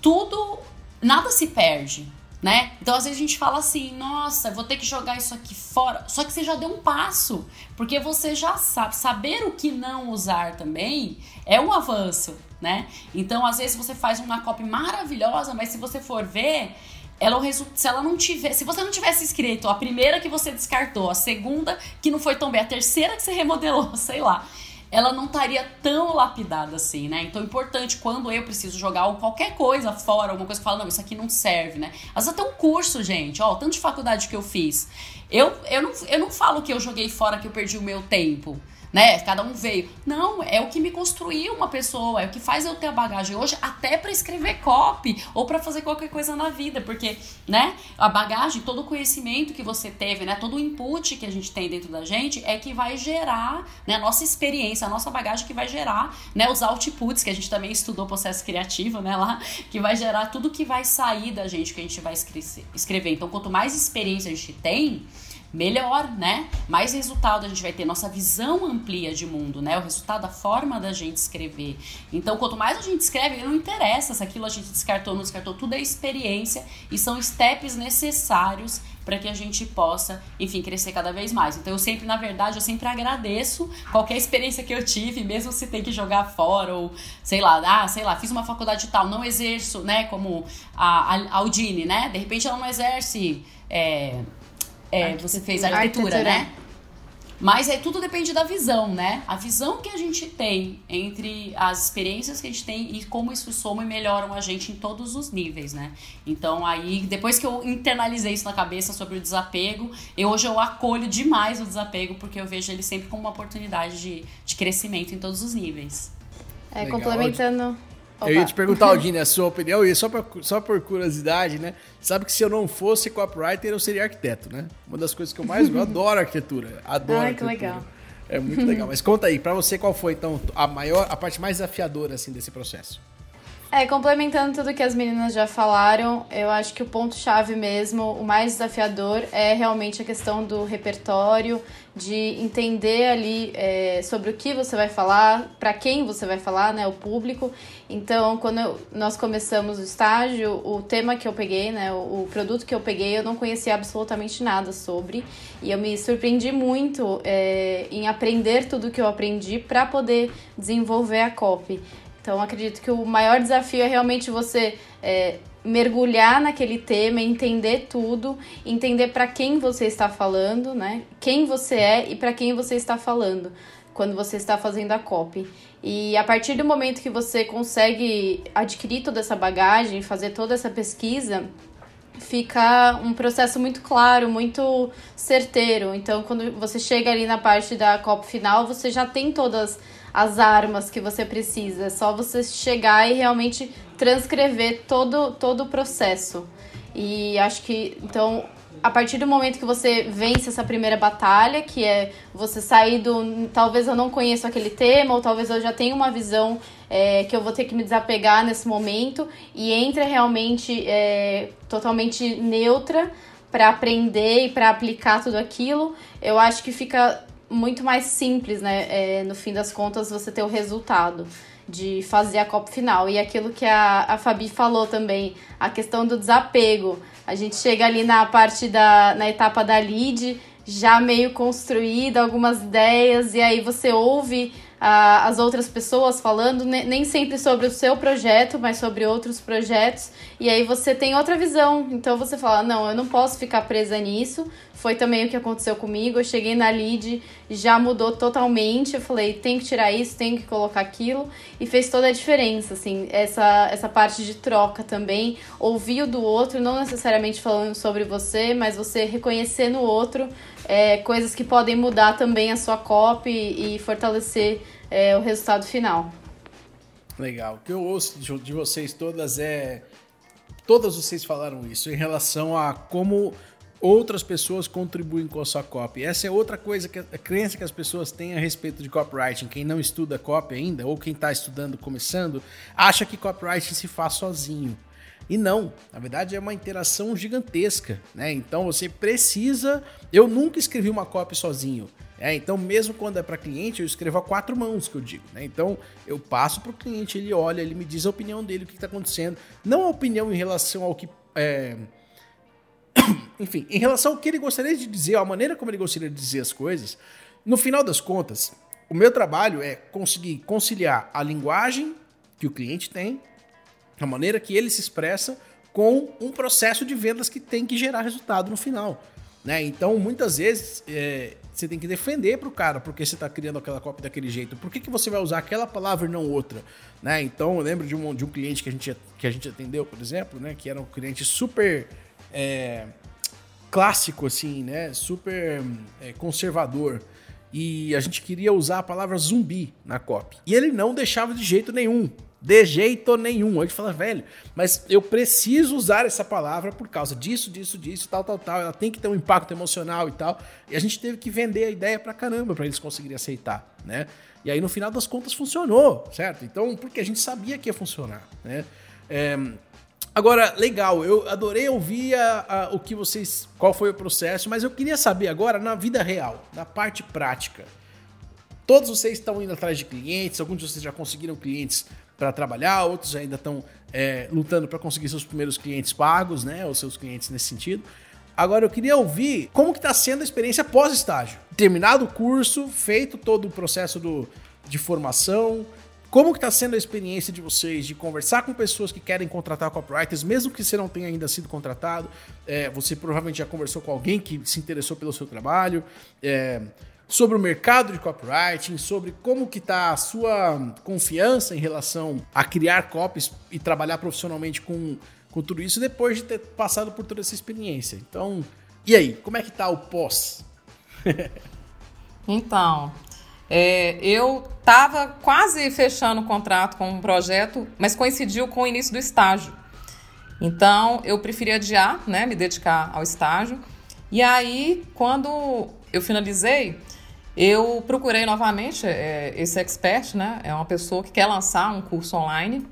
tudo, nada se perde, né? Então às vezes a gente fala assim, nossa, vou ter que jogar isso aqui fora. Só que você já deu um passo, porque você já sabe. Saber o que não usar também é um avanço, né? Então às vezes você faz uma copy maravilhosa, mas se você for ver, ela se ela não tiver, se você não tivesse escrito a primeira que você descartou, a segunda que não foi tão bem, a terceira que você remodelou, sei lá ela não estaria tão lapidada assim, né? Então é importante quando eu preciso jogar qualquer coisa fora, alguma coisa que fala, não, isso aqui não serve, né? Vezes até um curso, gente, ó, tanto de faculdade que eu fiz. Eu, eu, não, eu não falo que eu joguei fora, que eu perdi o meu tempo né? Cada um veio. Não, é o que me construiu uma pessoa, é o que faz eu ter a bagagem hoje, até para escrever copy ou para fazer qualquer coisa na vida, porque, né? A bagagem, todo o conhecimento que você teve, né? Todo o input que a gente tem dentro da gente é que vai gerar, né? A nossa experiência, a nossa bagagem que vai gerar, né? Os outputs que a gente também estudou processo criativo, né? Lá, que vai gerar tudo que vai sair da gente, que a gente vai escrever. Então, quanto mais experiência a gente tem, melhor, né? Mais resultado a gente vai ter, nossa visão amplia de mundo, né? O resultado, a forma da gente escrever. Então, quanto mais a gente escreve, não interessa se aquilo a gente descartou ou não descartou, tudo é experiência e são steps necessários para que a gente possa, enfim, crescer cada vez mais. Então eu sempre, na verdade, eu sempre agradeço qualquer experiência que eu tive, mesmo se tem que jogar fora ou sei lá, ah, sei lá, fiz uma faculdade tal, não exerço, né, como a, Aldine, né? De repente ela não exerce é, é, você fez arquitetura, arquitetura, né? Mas é tudo depende da visão, né? A visão que a gente tem entre as experiências que a gente tem e como isso soma e melhoram a gente em todos os níveis, né? Então aí, depois que eu internalizei isso na cabeça sobre o desapego, eu, hoje eu acolho demais o desapego, porque eu vejo ele sempre como uma oportunidade de, de crescimento em todos os níveis. É, Legal. complementando Opa. Eu ia te perguntar, Aldine, a sua opinião, e só, pra, só por curiosidade, né? Sabe que se eu não fosse copywriter, eu seria arquiteto, né? Uma das coisas que eu mais eu adoro arquitetura. Adoro Ai, arquitetura. que legal. É muito legal. Mas conta aí, para você, qual foi, então, a maior, a parte mais desafiadora, assim, desse processo? É, complementando tudo que as meninas já falaram, eu acho que o ponto-chave mesmo, o mais desafiador, é realmente a questão do repertório, de entender ali é, sobre o que você vai falar, para quem você vai falar, né, o público. Então, quando eu, nós começamos o estágio, o tema que eu peguei, né, o, o, produto que eu peguei, eu não conhecia absolutamente nada sobre. E eu me surpreendi muito é, em aprender tudo que eu aprendi para poder desenvolver a copy. Então, acredito que o maior desafio é realmente você é, mergulhar naquele tema, entender tudo, entender para quem você está falando, né? Quem você é e para quem você está falando quando você está fazendo a copy. E a partir do momento que você consegue adquirir toda essa bagagem, fazer toda essa pesquisa, fica um processo muito claro, muito certeiro. Então, quando você chega ali na parte da copy final, você já tem todas as armas que você precisa. É só você chegar e realmente transcrever todo, todo o processo. E acho que, então, a partir do momento que você vence essa primeira batalha, que é você sair do. Talvez eu não conheço aquele tema, ou talvez eu já tenha uma visão é, que eu vou ter que me desapegar nesse momento, e entra realmente é, totalmente neutra para aprender e para aplicar tudo aquilo, eu acho que fica muito mais simples, né? É, no fim das contas, você ter o resultado de fazer a Copa final. E aquilo que a, a Fabi falou também, a questão do desapego. A gente chega ali na parte da na etapa da lead, já meio construída, algumas ideias, e aí você ouve a, as outras pessoas falando, nem sempre sobre o seu projeto, mas sobre outros projetos, e aí você tem outra visão. Então você fala: não, eu não posso ficar presa nisso. Foi também o que aconteceu comigo. Eu cheguei na lead, já mudou totalmente. Eu falei: tem que tirar isso, tem que colocar aquilo, e fez toda a diferença, assim, essa, essa parte de troca também. Ouvir o do outro, não necessariamente falando sobre você, mas você reconhecer no outro é, coisas que podem mudar também a sua copy e fortalecer é, o resultado final. Legal. O que eu ouço de vocês todas é. Todas vocês falaram isso em relação a como outras pessoas contribuem com a sua copy. Essa é outra coisa que a crença que as pessoas têm a respeito de copywriting. Quem não estuda copy ainda, ou quem está estudando, começando, acha que copywriting se faz sozinho. E não, na verdade é uma interação gigantesca, né? Então você precisa. Eu nunca escrevi uma copy sozinho. É, então, mesmo quando é para cliente, eu escrevo a quatro mãos, que eu digo. Né? Então, eu passo para o cliente, ele olha, ele me diz a opinião dele, o que está acontecendo. Não a opinião em relação ao que. É... Enfim, em relação ao que ele gostaria de dizer, a maneira como ele gostaria de dizer as coisas. No final das contas, o meu trabalho é conseguir conciliar a linguagem que o cliente tem a maneira que ele se expressa com um processo de vendas que tem que gerar resultado no final. Né? Então, muitas vezes, é, você tem que defender para o cara porque você está criando aquela cópia daquele jeito. Por que, que você vai usar aquela palavra e não outra? Né? Então, eu lembro de um, de um cliente que a, gente, que a gente atendeu, por exemplo, né? que era um cliente super é, clássico, assim, né? super é, conservador. E a gente queria usar a palavra zumbi na copy. E ele não deixava de jeito nenhum. De jeito nenhum. A gente fala, velho, mas eu preciso usar essa palavra por causa disso, disso, disso, tal, tal, tal. Ela tem que ter um impacto emocional e tal. E a gente teve que vender a ideia pra caramba para eles conseguirem aceitar, né? E aí no final das contas funcionou, certo? Então, porque a gente sabia que ia funcionar, né? É, Agora, legal, eu adorei ouvir a, a, o que vocês. qual foi o processo, mas eu queria saber agora, na vida real, na parte prática. Todos vocês estão indo atrás de clientes, alguns de vocês já conseguiram clientes para trabalhar, outros ainda estão é, lutando para conseguir seus primeiros clientes pagos, né? Os seus clientes nesse sentido. Agora eu queria ouvir como que está sendo a experiência pós-estágio. Terminado o curso, feito todo o processo do, de formação, como que está sendo a experiência de vocês de conversar com pessoas que querem contratar copywriters, mesmo que você não tenha ainda sido contratado? É, você provavelmente já conversou com alguém que se interessou pelo seu trabalho. É, sobre o mercado de copywriting, sobre como que está a sua confiança em relação a criar copies e trabalhar profissionalmente com, com tudo isso depois de ter passado por toda essa experiência. Então, e aí, como é que está o pós? então, é, eu estava quase fechando o contrato com um projeto, mas coincidiu com o início do estágio. Então, eu preferi adiar, né, me dedicar ao estágio. E aí, quando eu finalizei, eu procurei novamente é, esse expert, né? É uma pessoa que quer lançar um curso online.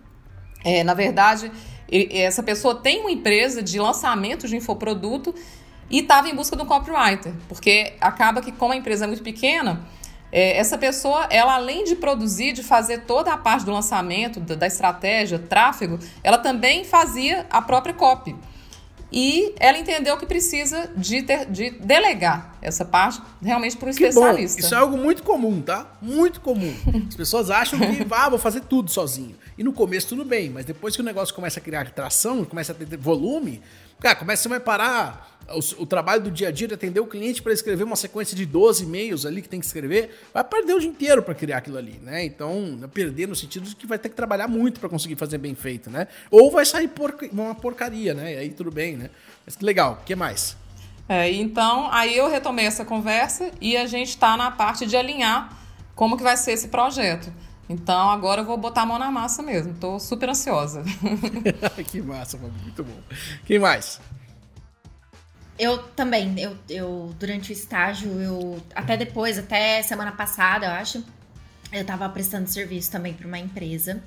É, na verdade, essa pessoa tem uma empresa de lançamento de infoproduto e estava em busca de um copywriter, porque acaba que, como a empresa é muito pequena, é, essa pessoa, ela além de produzir, de fazer toda a parte do lançamento, da, estratégia, tráfego, ela também fazia a própria copy. E ela entendeu que precisa de, ter, de delegar essa parte realmente para um especialista. Bom. Isso é algo muito comum, tá? Muito comum. As pessoas acham que, ah, vou fazer tudo sozinho. E no começo tudo bem, mas depois que o negócio começa a criar tração, começa a ter volume, cara, começa a parar o, o, trabalho do dia a dia de atender o cliente para escrever uma sequência de 12 e-mails ali que tem que escrever, vai perder o dia inteiro para criar aquilo ali, né? Então, perder no sentido de que vai ter que trabalhar muito para conseguir fazer bem feito, né? Ou vai sair porca, uma porcaria, né? E aí tudo bem, né? Mas que legal, o que mais? É, então, aí eu retomei essa conversa e a gente está na parte de alinhar como que vai ser esse projeto. Então agora eu vou botar a mão na massa mesmo. Tô super ansiosa. que massa, muito bom. Quem mais? Eu também, eu, eu durante o estágio, eu até depois, até semana passada, eu acho, eu tava prestando serviço também para uma empresa.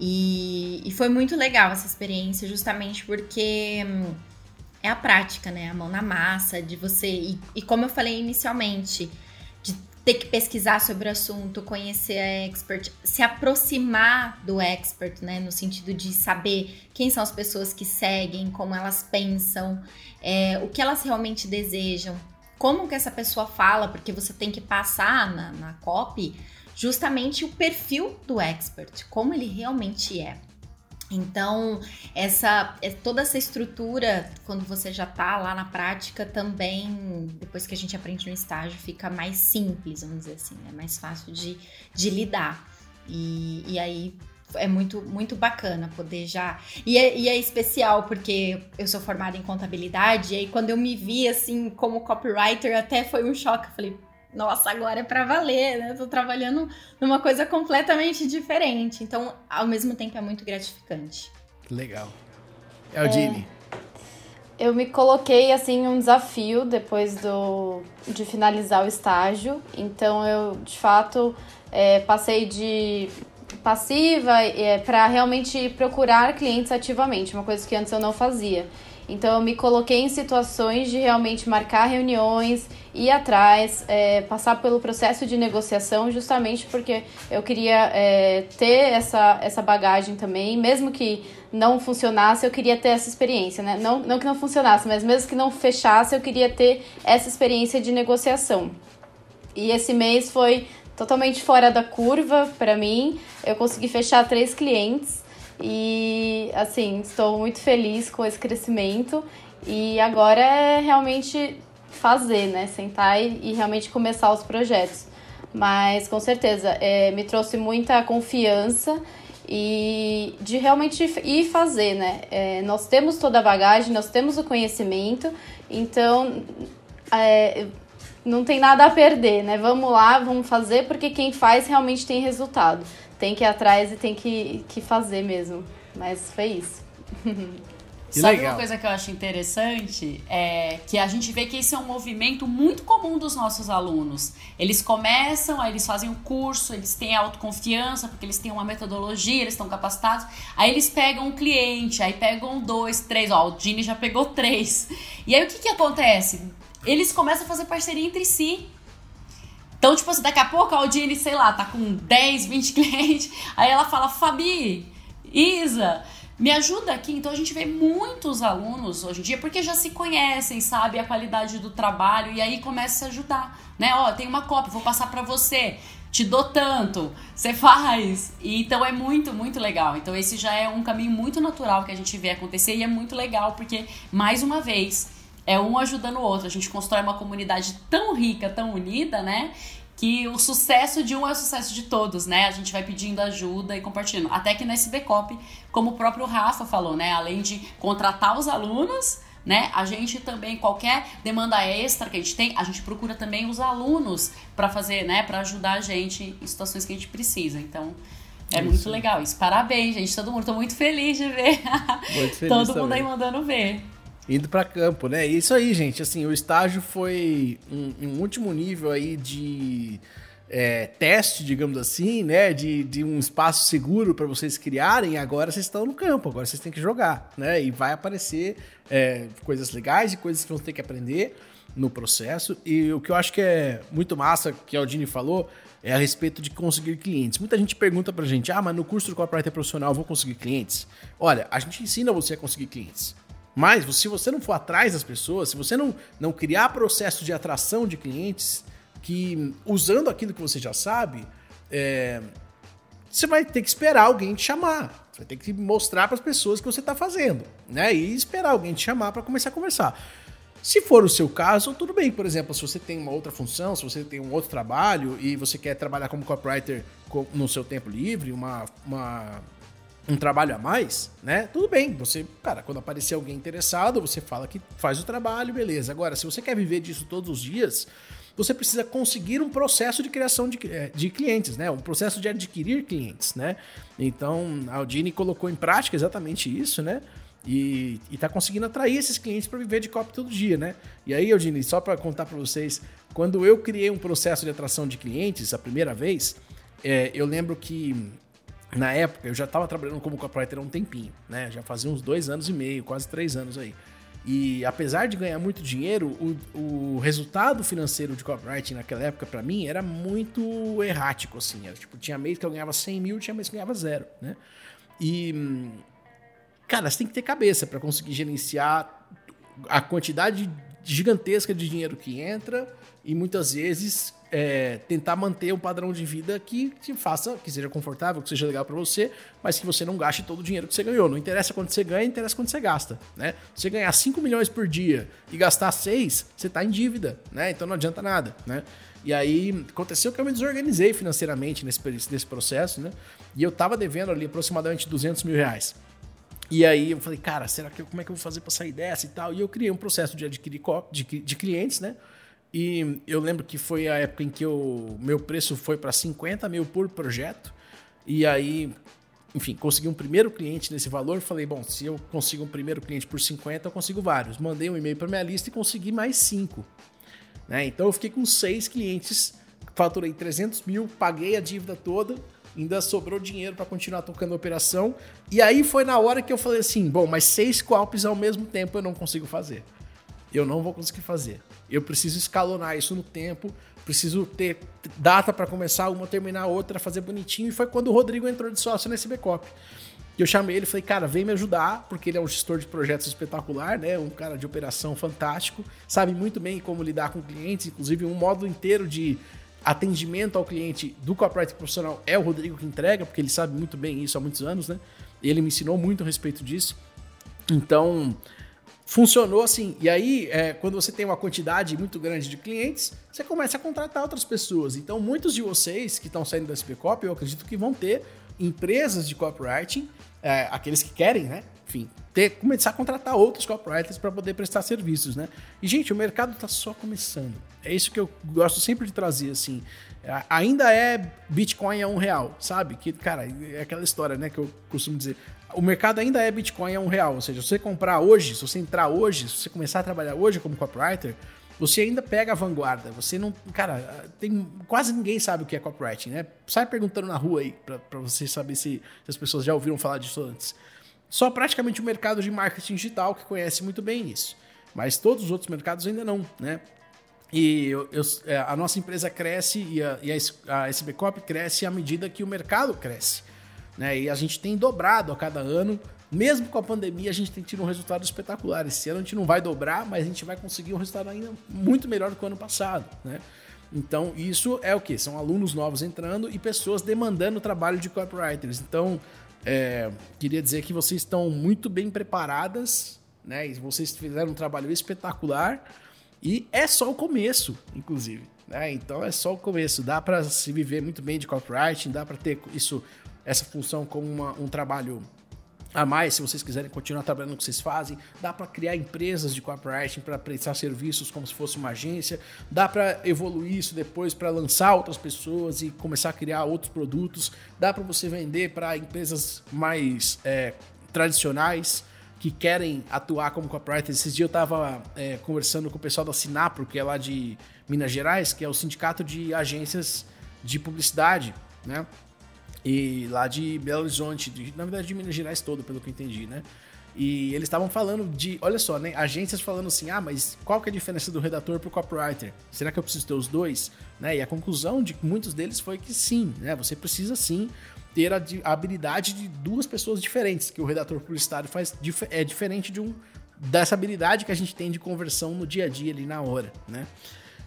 E, e foi muito legal essa experiência, justamente porque hum, é a prática, né? A mão na massa, de você. E, e como eu falei inicialmente, ter que pesquisar sobre o assunto, conhecer a expert, se aproximar do expert, né? No sentido de saber quem são as pessoas que seguem, como elas pensam, é, o que elas realmente desejam, como que essa pessoa fala, porque você tem que passar na, na copy justamente o perfil do expert, como ele realmente é. Então, essa é, toda essa estrutura, quando você já está lá na prática, também, depois que a gente aprende no estágio, fica mais simples, vamos dizer assim, é mais fácil de, de lidar. E, e aí é muito, muito bacana poder já. E é, e é especial porque eu sou formada em contabilidade, e aí quando eu me vi assim como copywriter, até foi um choque. Eu falei, nossa, agora é para valer, né? Tô trabalhando numa coisa completamente diferente. Então, ao mesmo tempo, é muito gratificante. Legal. Eldine. É, eu me coloquei, assim, um desafio depois do, de finalizar o estágio. Então, eu, de fato, é, passei de passiva é, para realmente procurar clientes ativamente, uma coisa que antes eu não fazia. Então eu me coloquei em situações de realmente marcar reuniões, ir atrás, é, passar pelo processo de negociação, justamente porque eu queria é, ter essa, essa bagagem também, mesmo que não funcionasse, eu queria ter essa experiência, né? Não, não que não funcionasse, mas mesmo que não fechasse, eu queria ter essa experiência de negociação. E esse mês foi totalmente fora da curva para mim. Eu consegui fechar três clientes e assim, estou muito feliz com esse crescimento. E agora é realmente fazer, né? Sentar e, e realmente começar os projetos. Mas com certeza é, me trouxe muita confiança e de realmente ir fazer, né? É, nós temos toda a bagagem, nós temos o conhecimento, então é, não tem nada a perder, né? Vamos lá, vamos fazer, porque quem faz realmente tem resultado tem que ir atrás e tem que, que fazer mesmo. Mas foi isso. Que Sabe legal. uma coisa que eu acho interessante? É que a gente vê que esse é um movimento muito comum dos nossos alunos. Eles começam, aí eles fazem o curso, eles têm autoconfiança, porque eles têm uma metodologia, eles estão capacitados. Aí eles pegam um cliente, aí pegam dois, três. Ó, o Dini já pegou três. E aí o que, que acontece? Eles começam a fazer parceria entre si. Então, tipo assim, daqui a pouco a Aldine, sei lá, tá com 10, 20 clientes. Aí ela fala, Fabi, Isa, me ajuda aqui. Então a gente vê muitos alunos hoje em dia, porque já se conhecem, sabe a qualidade do trabalho, e aí começa a ajudar, né? Ó, tem uma cópia, vou passar para você. Te dou tanto, você faz. E, então é muito, muito legal. Então esse já é um caminho muito natural que a gente vê acontecer e é muito legal porque, mais uma vez, é um ajudando o outro. A gente constrói uma comunidade tão rica, tão unida, né? Que o sucesso de um é o sucesso de todos, né? A gente vai pedindo ajuda e compartilhando. Até que no SBCOP, como o próprio Rafa falou, né? Além de contratar os alunos, né? A gente também, qualquer demanda extra que a gente tem, a gente procura também os alunos para fazer, né? Para ajudar a gente em situações que a gente precisa. Então, é isso. muito legal isso. Parabéns, gente. Todo mundo, tô muito feliz de ver. Muito feliz Todo também. mundo aí mandando ver indo para campo, né? E isso aí, gente. Assim, o estágio foi um, um último nível aí de é, teste, digamos assim, né? De, de um espaço seguro para vocês criarem. Agora vocês estão no campo, agora vocês têm que jogar, né? E vai aparecer é, coisas legais e coisas que vão ter que aprender no processo. E o que eu acho que é muito massa, que a Aldine falou, é a respeito de conseguir clientes. Muita gente pergunta pra gente: ah, mas no curso do copywriter profissional eu vou conseguir clientes? Olha, a gente ensina você a conseguir clientes. Mas se você não for atrás das pessoas, se você não, não criar processo de atração de clientes, que usando aquilo que você já sabe, é, você vai ter que esperar alguém te chamar. Você vai ter que mostrar para as pessoas que você está fazendo, né? E esperar alguém te chamar para começar a conversar. Se for o seu caso, tudo bem. Por exemplo, se você tem uma outra função, se você tem um outro trabalho e você quer trabalhar como copywriter no seu tempo livre, uma, uma um trabalho a mais, né? Tudo bem, você, cara, quando aparecer alguém interessado, você fala que faz o trabalho, beleza. Agora, se você quer viver disso todos os dias, você precisa conseguir um processo de criação de, eh, de clientes, né? Um processo de adquirir clientes, né? Então, a Aldine colocou em prática exatamente isso, né? E, está conseguindo atrair esses clientes para viver de copy todo dia, né? E aí, Aldine, só para contar para vocês, quando eu criei um processo de atração de clientes a primeira vez, é, eu lembro que na época eu já estava trabalhando como copywriter há um tempinho, né? Já fazia uns dois anos e meio, quase três anos aí. E apesar de ganhar muito dinheiro, o, o resultado financeiro de copywriting naquela época para mim era muito errático, assim. Era, tipo, tinha mês que eu ganhava 100 mil, tinha mês que eu ganhava zero, né? E, cara, você tem que ter cabeça para conseguir gerenciar a quantidade gigantesca de dinheiro que entra e muitas vezes é, tentar manter um padrão de vida que te faça, que seja confortável, que seja legal para você, mas que você não gaste todo o dinheiro que você ganhou. Não interessa quanto você ganha, interessa quanto você gasta, né? Se você ganhar 5 milhões por dia e gastar 6, você está em dívida, né? Então não adianta nada, né? E aí aconteceu que eu me desorganizei financeiramente nesse, nesse processo, né? E eu tava devendo ali aproximadamente 200 mil reais. E aí eu falei, cara, será que como é que eu vou fazer para sair dessa e tal? E eu criei um processo de adquirir de, de clientes, né? E eu lembro que foi a época em que o meu preço foi para 50 mil por projeto. E aí, enfim, consegui um primeiro cliente nesse valor. Falei, bom, se eu consigo um primeiro cliente por 50, eu consigo vários. Mandei um e-mail para minha lista e consegui mais cinco. Né? Então eu fiquei com seis clientes, faturei 300 mil, paguei a dívida toda, ainda sobrou dinheiro para continuar tocando a operação. E aí foi na hora que eu falei assim: bom, mas seis copys ao mesmo tempo eu não consigo fazer. Eu não vou conseguir fazer. Eu preciso escalonar isso no tempo, preciso ter data para começar uma, terminar outra, fazer bonitinho. E foi quando o Rodrigo entrou de sócio nesse Bcop. Eu chamei ele e falei, cara, vem me ajudar, porque ele é um gestor de projetos espetacular, né? Um cara de operação fantástico, sabe muito bem como lidar com clientes, inclusive um módulo inteiro de atendimento ao cliente do copyright profissional é o Rodrigo que entrega, porque ele sabe muito bem isso há muitos anos, né? Ele me ensinou muito a respeito disso. Então, funcionou assim. E aí, é, quando você tem uma quantidade muito grande de clientes, você começa a contratar outras pessoas. Então, muitos de vocês que estão saindo da SPCOP, eu acredito que vão ter empresas de copywriting, é, aqueles que querem, né? Enfim, ter, começar a contratar outros copywriters para poder prestar serviços, né? E, gente, o mercado está só começando. É isso que eu gosto sempre de trazer, assim. Ainda é Bitcoin a um real, sabe? Que, cara, é aquela história, né, que eu costumo dizer o mercado ainda é Bitcoin a um real. Ou seja, se você comprar hoje, se você entrar hoje, se você começar a trabalhar hoje como copywriter, você ainda pega a vanguarda. Você não. Cara, tem quase ninguém sabe o que é copywriting, né? Sai perguntando na rua aí, para você saber se, se, as pessoas já ouviram falar disso antes. Só praticamente o mercado de marketing digital que conhece muito bem isso. Mas todos os outros mercados ainda não, né? E eu, eu, é, a nossa empresa cresce e a, e a, a SB Cop cresce à medida que o mercado cresce. Né? E a gente tem dobrado a cada ano. Mesmo com a pandemia, a gente tem tido um resultado espetacular. Esse ano a gente não vai dobrar, mas a gente vai conseguir um resultado ainda muito melhor do que o ano passado. Né? Então, isso é o que? São alunos novos entrando e pessoas demandando o trabalho de copywriters. Então, é, queria dizer que vocês estão muito bem preparadas, né? E vocês fizeram um trabalho espetacular. E é só o começo, inclusive. Né? Então é só o começo. Dá para se viver muito bem de copywriting, dá para ter isso essa função como uma, um trabalho a mais, se vocês quiserem continuar trabalhando no que vocês fazem, dá para criar empresas de copywriting para prestar serviços como se fosse uma agência, dá para evoluir isso depois para lançar outras pessoas e começar a criar outros produtos, dá para você vender para empresas mais é, tradicionais que querem atuar como copywriter. Esses dias eu estava é, conversando com o pessoal da Sinapro, que é lá de Minas Gerais, que é o sindicato de agências de publicidade, né? E lá de Belo Horizonte, de, na verdade de Minas Gerais todo, pelo que eu entendi, né? E eles estavam falando de, olha só, né? Agências falando assim, ah, mas qual que é a diferença do redator pro copywriter? Será que eu preciso ter os dois? Né? E a conclusão de muitos deles foi que sim, né? Você precisa sim ter a, a habilidade de duas pessoas diferentes, que o redator publicitário faz é diferente de um dessa habilidade que a gente tem de conversão no dia a dia ali na hora, né?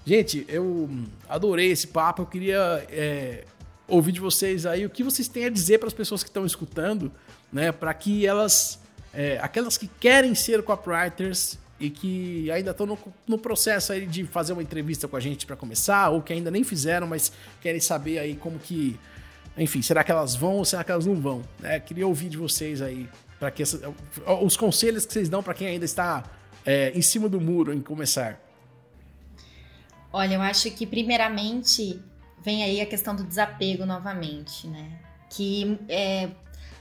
Gente, eu adorei esse papo, eu queria é, ouvir de vocês aí o que vocês têm a dizer para as pessoas que estão escutando, né? Para que elas, é, aquelas que querem ser copywriters e que ainda estão no, no, processo aí de fazer uma entrevista com a gente para começar, ou que ainda nem fizeram, mas querem saber aí como que, enfim, será que elas vão ou será que elas não vão? Né? Queria ouvir de vocês aí para que essa, os conselhos que vocês dão para quem ainda está é, em cima do muro em começar. Olha, eu acho que primeiramente vem aí a questão do desapego novamente, né? Que é,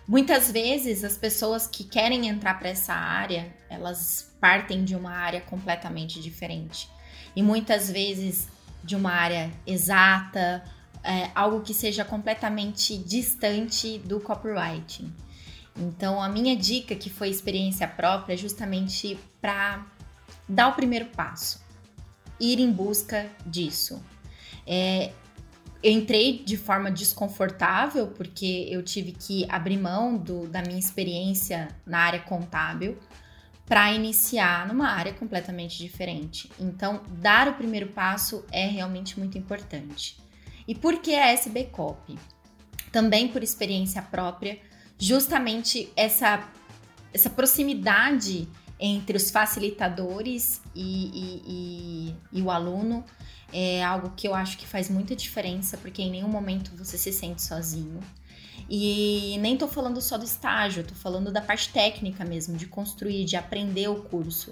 muitas vezes as pessoas que querem entrar para essa área, elas partem de uma área completamente diferente. E muitas vezes de uma área exata, é, algo que seja completamente distante do copywriting. Então, a minha dica, que foi experiência própria, é justamente para dar o primeiro passo, ir em busca disso. É, eu entrei de forma desconfortável, porque eu tive que abrir mão do, da minha experiência na área contábil para iniciar numa área completamente diferente. Então, dar o primeiro passo é realmente muito importante. E por que a SB Copy? Também por experiência própria, justamente essa, essa proximidade entre os facilitadores e, e, e, e o aluno é algo que eu acho que faz muita diferença, porque em nenhum momento você se sente sozinho. E nem tô falando só do estágio, tô falando da parte técnica mesmo, de construir, de aprender o curso.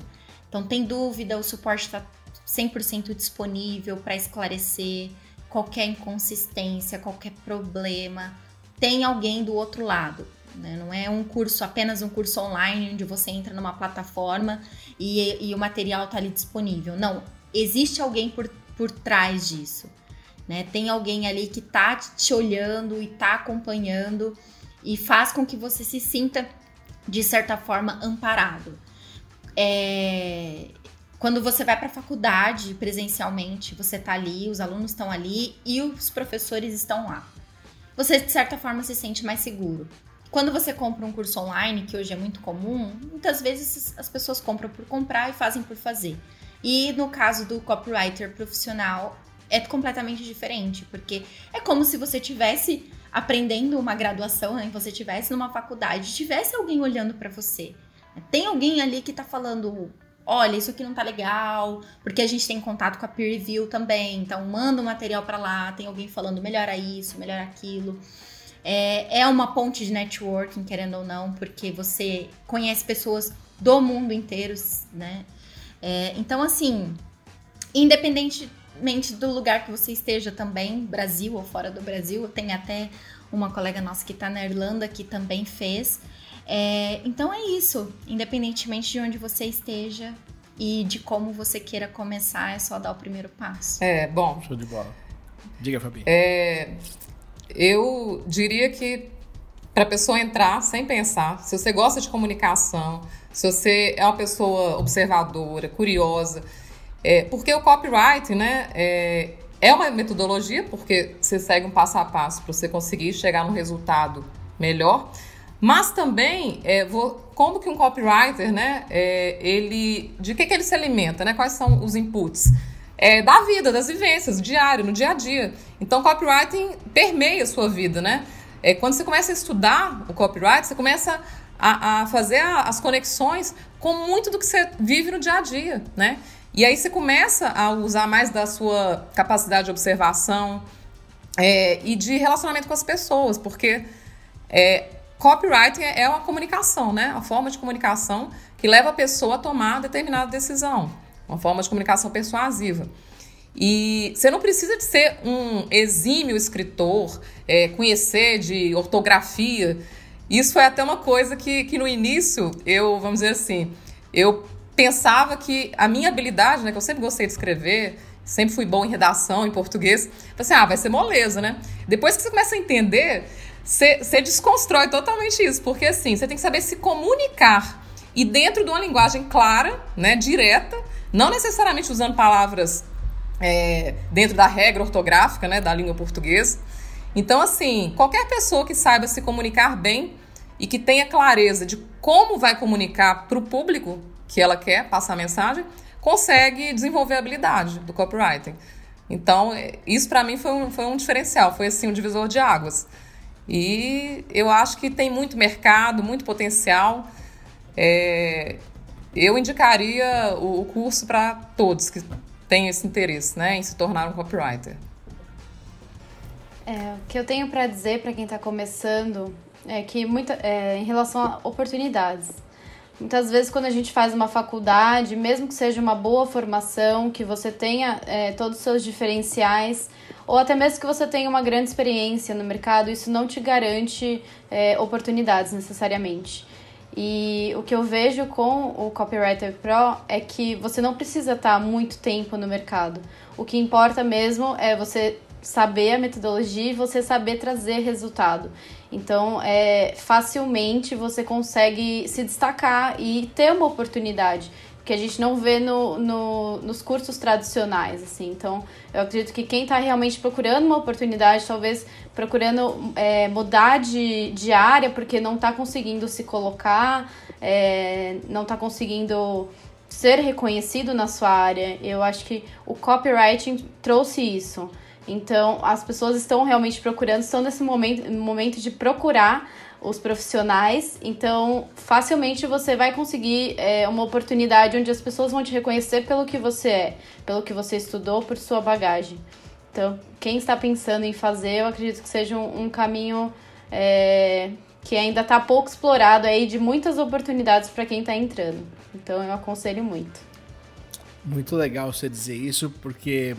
Então, tem dúvida, o suporte está 100% disponível para esclarecer qualquer inconsistência, qualquer problema. Tem alguém do outro lado. Né? Não é um curso, apenas um curso online, onde você entra numa plataforma e, e o material está ali disponível. Não, existe alguém por por trás disso. Né? Tem alguém ali que tá te olhando e tá acompanhando e faz com que você se sinta, de certa forma, amparado. É... Quando você vai para a faculdade presencialmente, você tá ali, os alunos estão ali e os professores estão lá. Você, de certa forma, se sente mais seguro. Quando você compra um curso online, que hoje é muito comum, muitas vezes as pessoas compram por comprar e fazem por fazer. E no caso do copywriter profissional, é completamente diferente, porque é como se você tivesse aprendendo uma graduação, né? Você tivesse numa faculdade, tivesse alguém olhando para você. Tem alguém ali que tá falando, olha, isso aqui não tá legal, porque a gente tem contato com a peer review também, então manda o material para lá, tem alguém falando melhora isso, melhora aquilo. É, é uma ponte de networking, querendo ou não, porque você conhece pessoas do mundo inteiro, né? É, então, assim, independentemente do lugar que você esteja também, Brasil ou fora do Brasil, tem até uma colega nossa que está na Irlanda que também fez. É, então é isso. Independentemente de onde você esteja e de como você queira começar, é só dar o primeiro passo. É, bom. Show de bola. Diga, Fabi. É, eu diria que para a pessoa entrar sem pensar, se você gosta de comunicação, se você é uma pessoa observadora, curiosa, é, porque o copyright, né, é, é uma metodologia, porque você segue um passo a passo para você conseguir chegar num resultado melhor, mas também é, vou, como que um copywriter, né, é, ele, de que, que ele se alimenta, né, quais são os inputs? É, da vida, das vivências, diário, no dia a dia. Então, copywriting permeia a sua vida, né? É, quando você começa a estudar o copyright, você começa a, a fazer a, as conexões com muito do que você vive no dia a dia, né? E aí você começa a usar mais da sua capacidade de observação é, e de relacionamento com as pessoas, porque é, copywriting é uma comunicação, né? A forma de comunicação que leva a pessoa a tomar determinada decisão, uma forma de comunicação persuasiva. E você não precisa de ser um exímio escritor, é, conhecer de ortografia. Isso foi até uma coisa que, que no início eu, vamos dizer assim, eu pensava que a minha habilidade, né, que eu sempre gostei de escrever, sempre fui bom em redação, em português, assim, ah, vai ser moleza, né? Depois que você começa a entender, você, você desconstrói totalmente isso, porque assim, você tem que saber se comunicar e dentro de uma linguagem clara, né, direta, não necessariamente usando palavras é, dentro da regra ortográfica né, da língua portuguesa. Então, assim, qualquer pessoa que saiba se comunicar bem e que tenha clareza de como vai comunicar para o público que ela quer passar a mensagem, consegue desenvolver a habilidade do copywriting. Então, é, isso para mim foi um, foi um diferencial, foi assim um divisor de águas. E eu acho que tem muito mercado, muito potencial. É, eu indicaria o, o curso para todos que tem esse interesse né, em se tornar um copywriter? É, o que eu tenho para dizer para quem está começando é que muita, é, em relação a oportunidades. Muitas vezes, quando a gente faz uma faculdade, mesmo que seja uma boa formação, que você tenha é, todos os seus diferenciais, ou até mesmo que você tenha uma grande experiência no mercado, isso não te garante é, oportunidades necessariamente. E o que eu vejo com o Copywriter Pro é que você não precisa estar muito tempo no mercado. O que importa mesmo é você saber a metodologia e você saber trazer resultado. Então, é, facilmente você consegue se destacar e ter uma oportunidade que a gente não vê no, no, nos cursos tradicionais, assim. Então, eu acredito que quem está realmente procurando uma oportunidade, talvez procurando é, mudar de, de área porque não está conseguindo se colocar, é, não está conseguindo ser reconhecido na sua área, eu acho que o copywriting trouxe isso. Então, as pessoas estão realmente procurando, estão nesse momento, momento de procurar os profissionais. Então, facilmente você vai conseguir é, uma oportunidade onde as pessoas vão te reconhecer pelo que você é, pelo que você estudou, por sua bagagem. Então, quem está pensando em fazer, eu acredito que seja um, um caminho é, que ainda está pouco explorado aí, de muitas oportunidades para quem está entrando. Então, eu aconselho muito. Muito legal você dizer isso, porque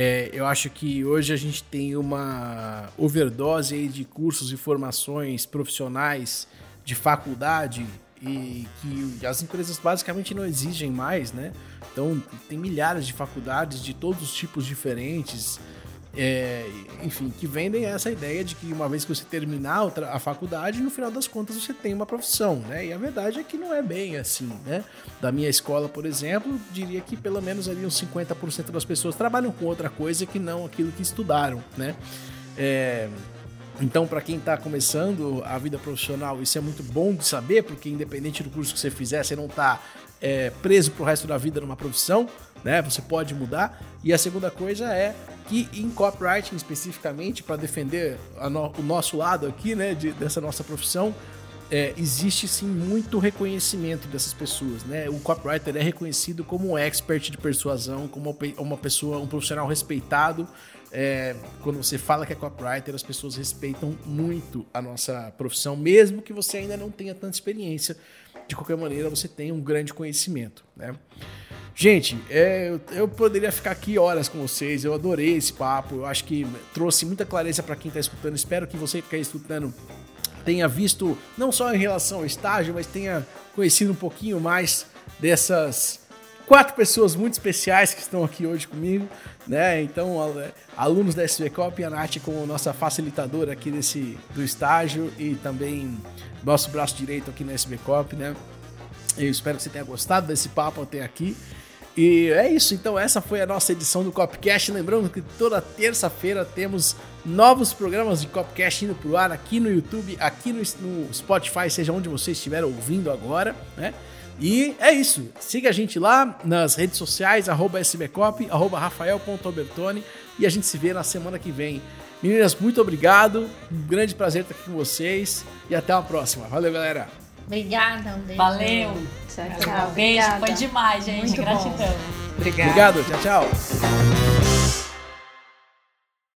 é, eu acho que hoje a gente tem uma overdose aí de cursos e formações profissionais de faculdade e que as empresas basicamente não exigem mais, né? Então tem milhares de faculdades de todos os tipos diferentes, é, enfim, que vendem essa ideia de que uma vez que você terminar a faculdade, no final das contas você tem uma profissão, né? E a verdade é que não é bem assim, né? Da minha escola, por exemplo, diria que pelo menos ali uns 50% das pessoas trabalham com outra coisa que não aquilo que estudaram, né? É, então, para quem está começando a vida profissional, isso é muito bom de saber, porque independente do curso que você fizer, você não está é, preso para o resto da vida numa profissão, né? Você pode mudar. E a segunda coisa é que em copywriting especificamente, para defender no, o nosso lado aqui, né, de, dessa nossa profissão, é, existe sim muito reconhecimento dessas pessoas, né? O copywriter é reconhecido como um expert de persuasão, como uma pessoa, um profissional respeitado. É, quando você fala que é copywriter, as pessoas respeitam muito a nossa profissão, mesmo que você ainda não tenha tanta experiência. De qualquer maneira, você tem um grande conhecimento, né? Gente, é, eu, eu, poderia ficar aqui horas com vocês. Eu adorei esse papo. Eu acho que trouxe muita clareza para quem está escutando. Espero que você que está escutando tenha visto, não só em relação ao estágio, mas tenha conhecido um pouquinho mais dessas quatro pessoas muito especiais que estão aqui hoje comigo, né? Então, alunos da SVCOP e a Nath como nossa facilitadora aqui desse, do estágio e também nosso braço direito aqui na SVCOP, né? Eu espero que você tenha gostado desse papo até aqui. E é isso, então essa foi a nossa edição do Copcast. Lembrando que toda terça-feira temos novos programas de Copcast indo pro ar aqui no YouTube, aqui no, no Spotify, seja onde você estiver ouvindo agora, né? E é isso. Siga a gente lá nas redes sociais, arroba sbcop, arroba rafael.albertoni e a gente se vê na semana que vem. Meninas, muito obrigado. Um grande prazer estar aqui com vocês e até a próxima. Valeu, galera. Obrigada, um beijo. Valeu. Tchau, tchau. Um beijo, Obrigada. foi demais, gente. Muito Gratidão. Obrigado. Obrigado, tchau, tchau.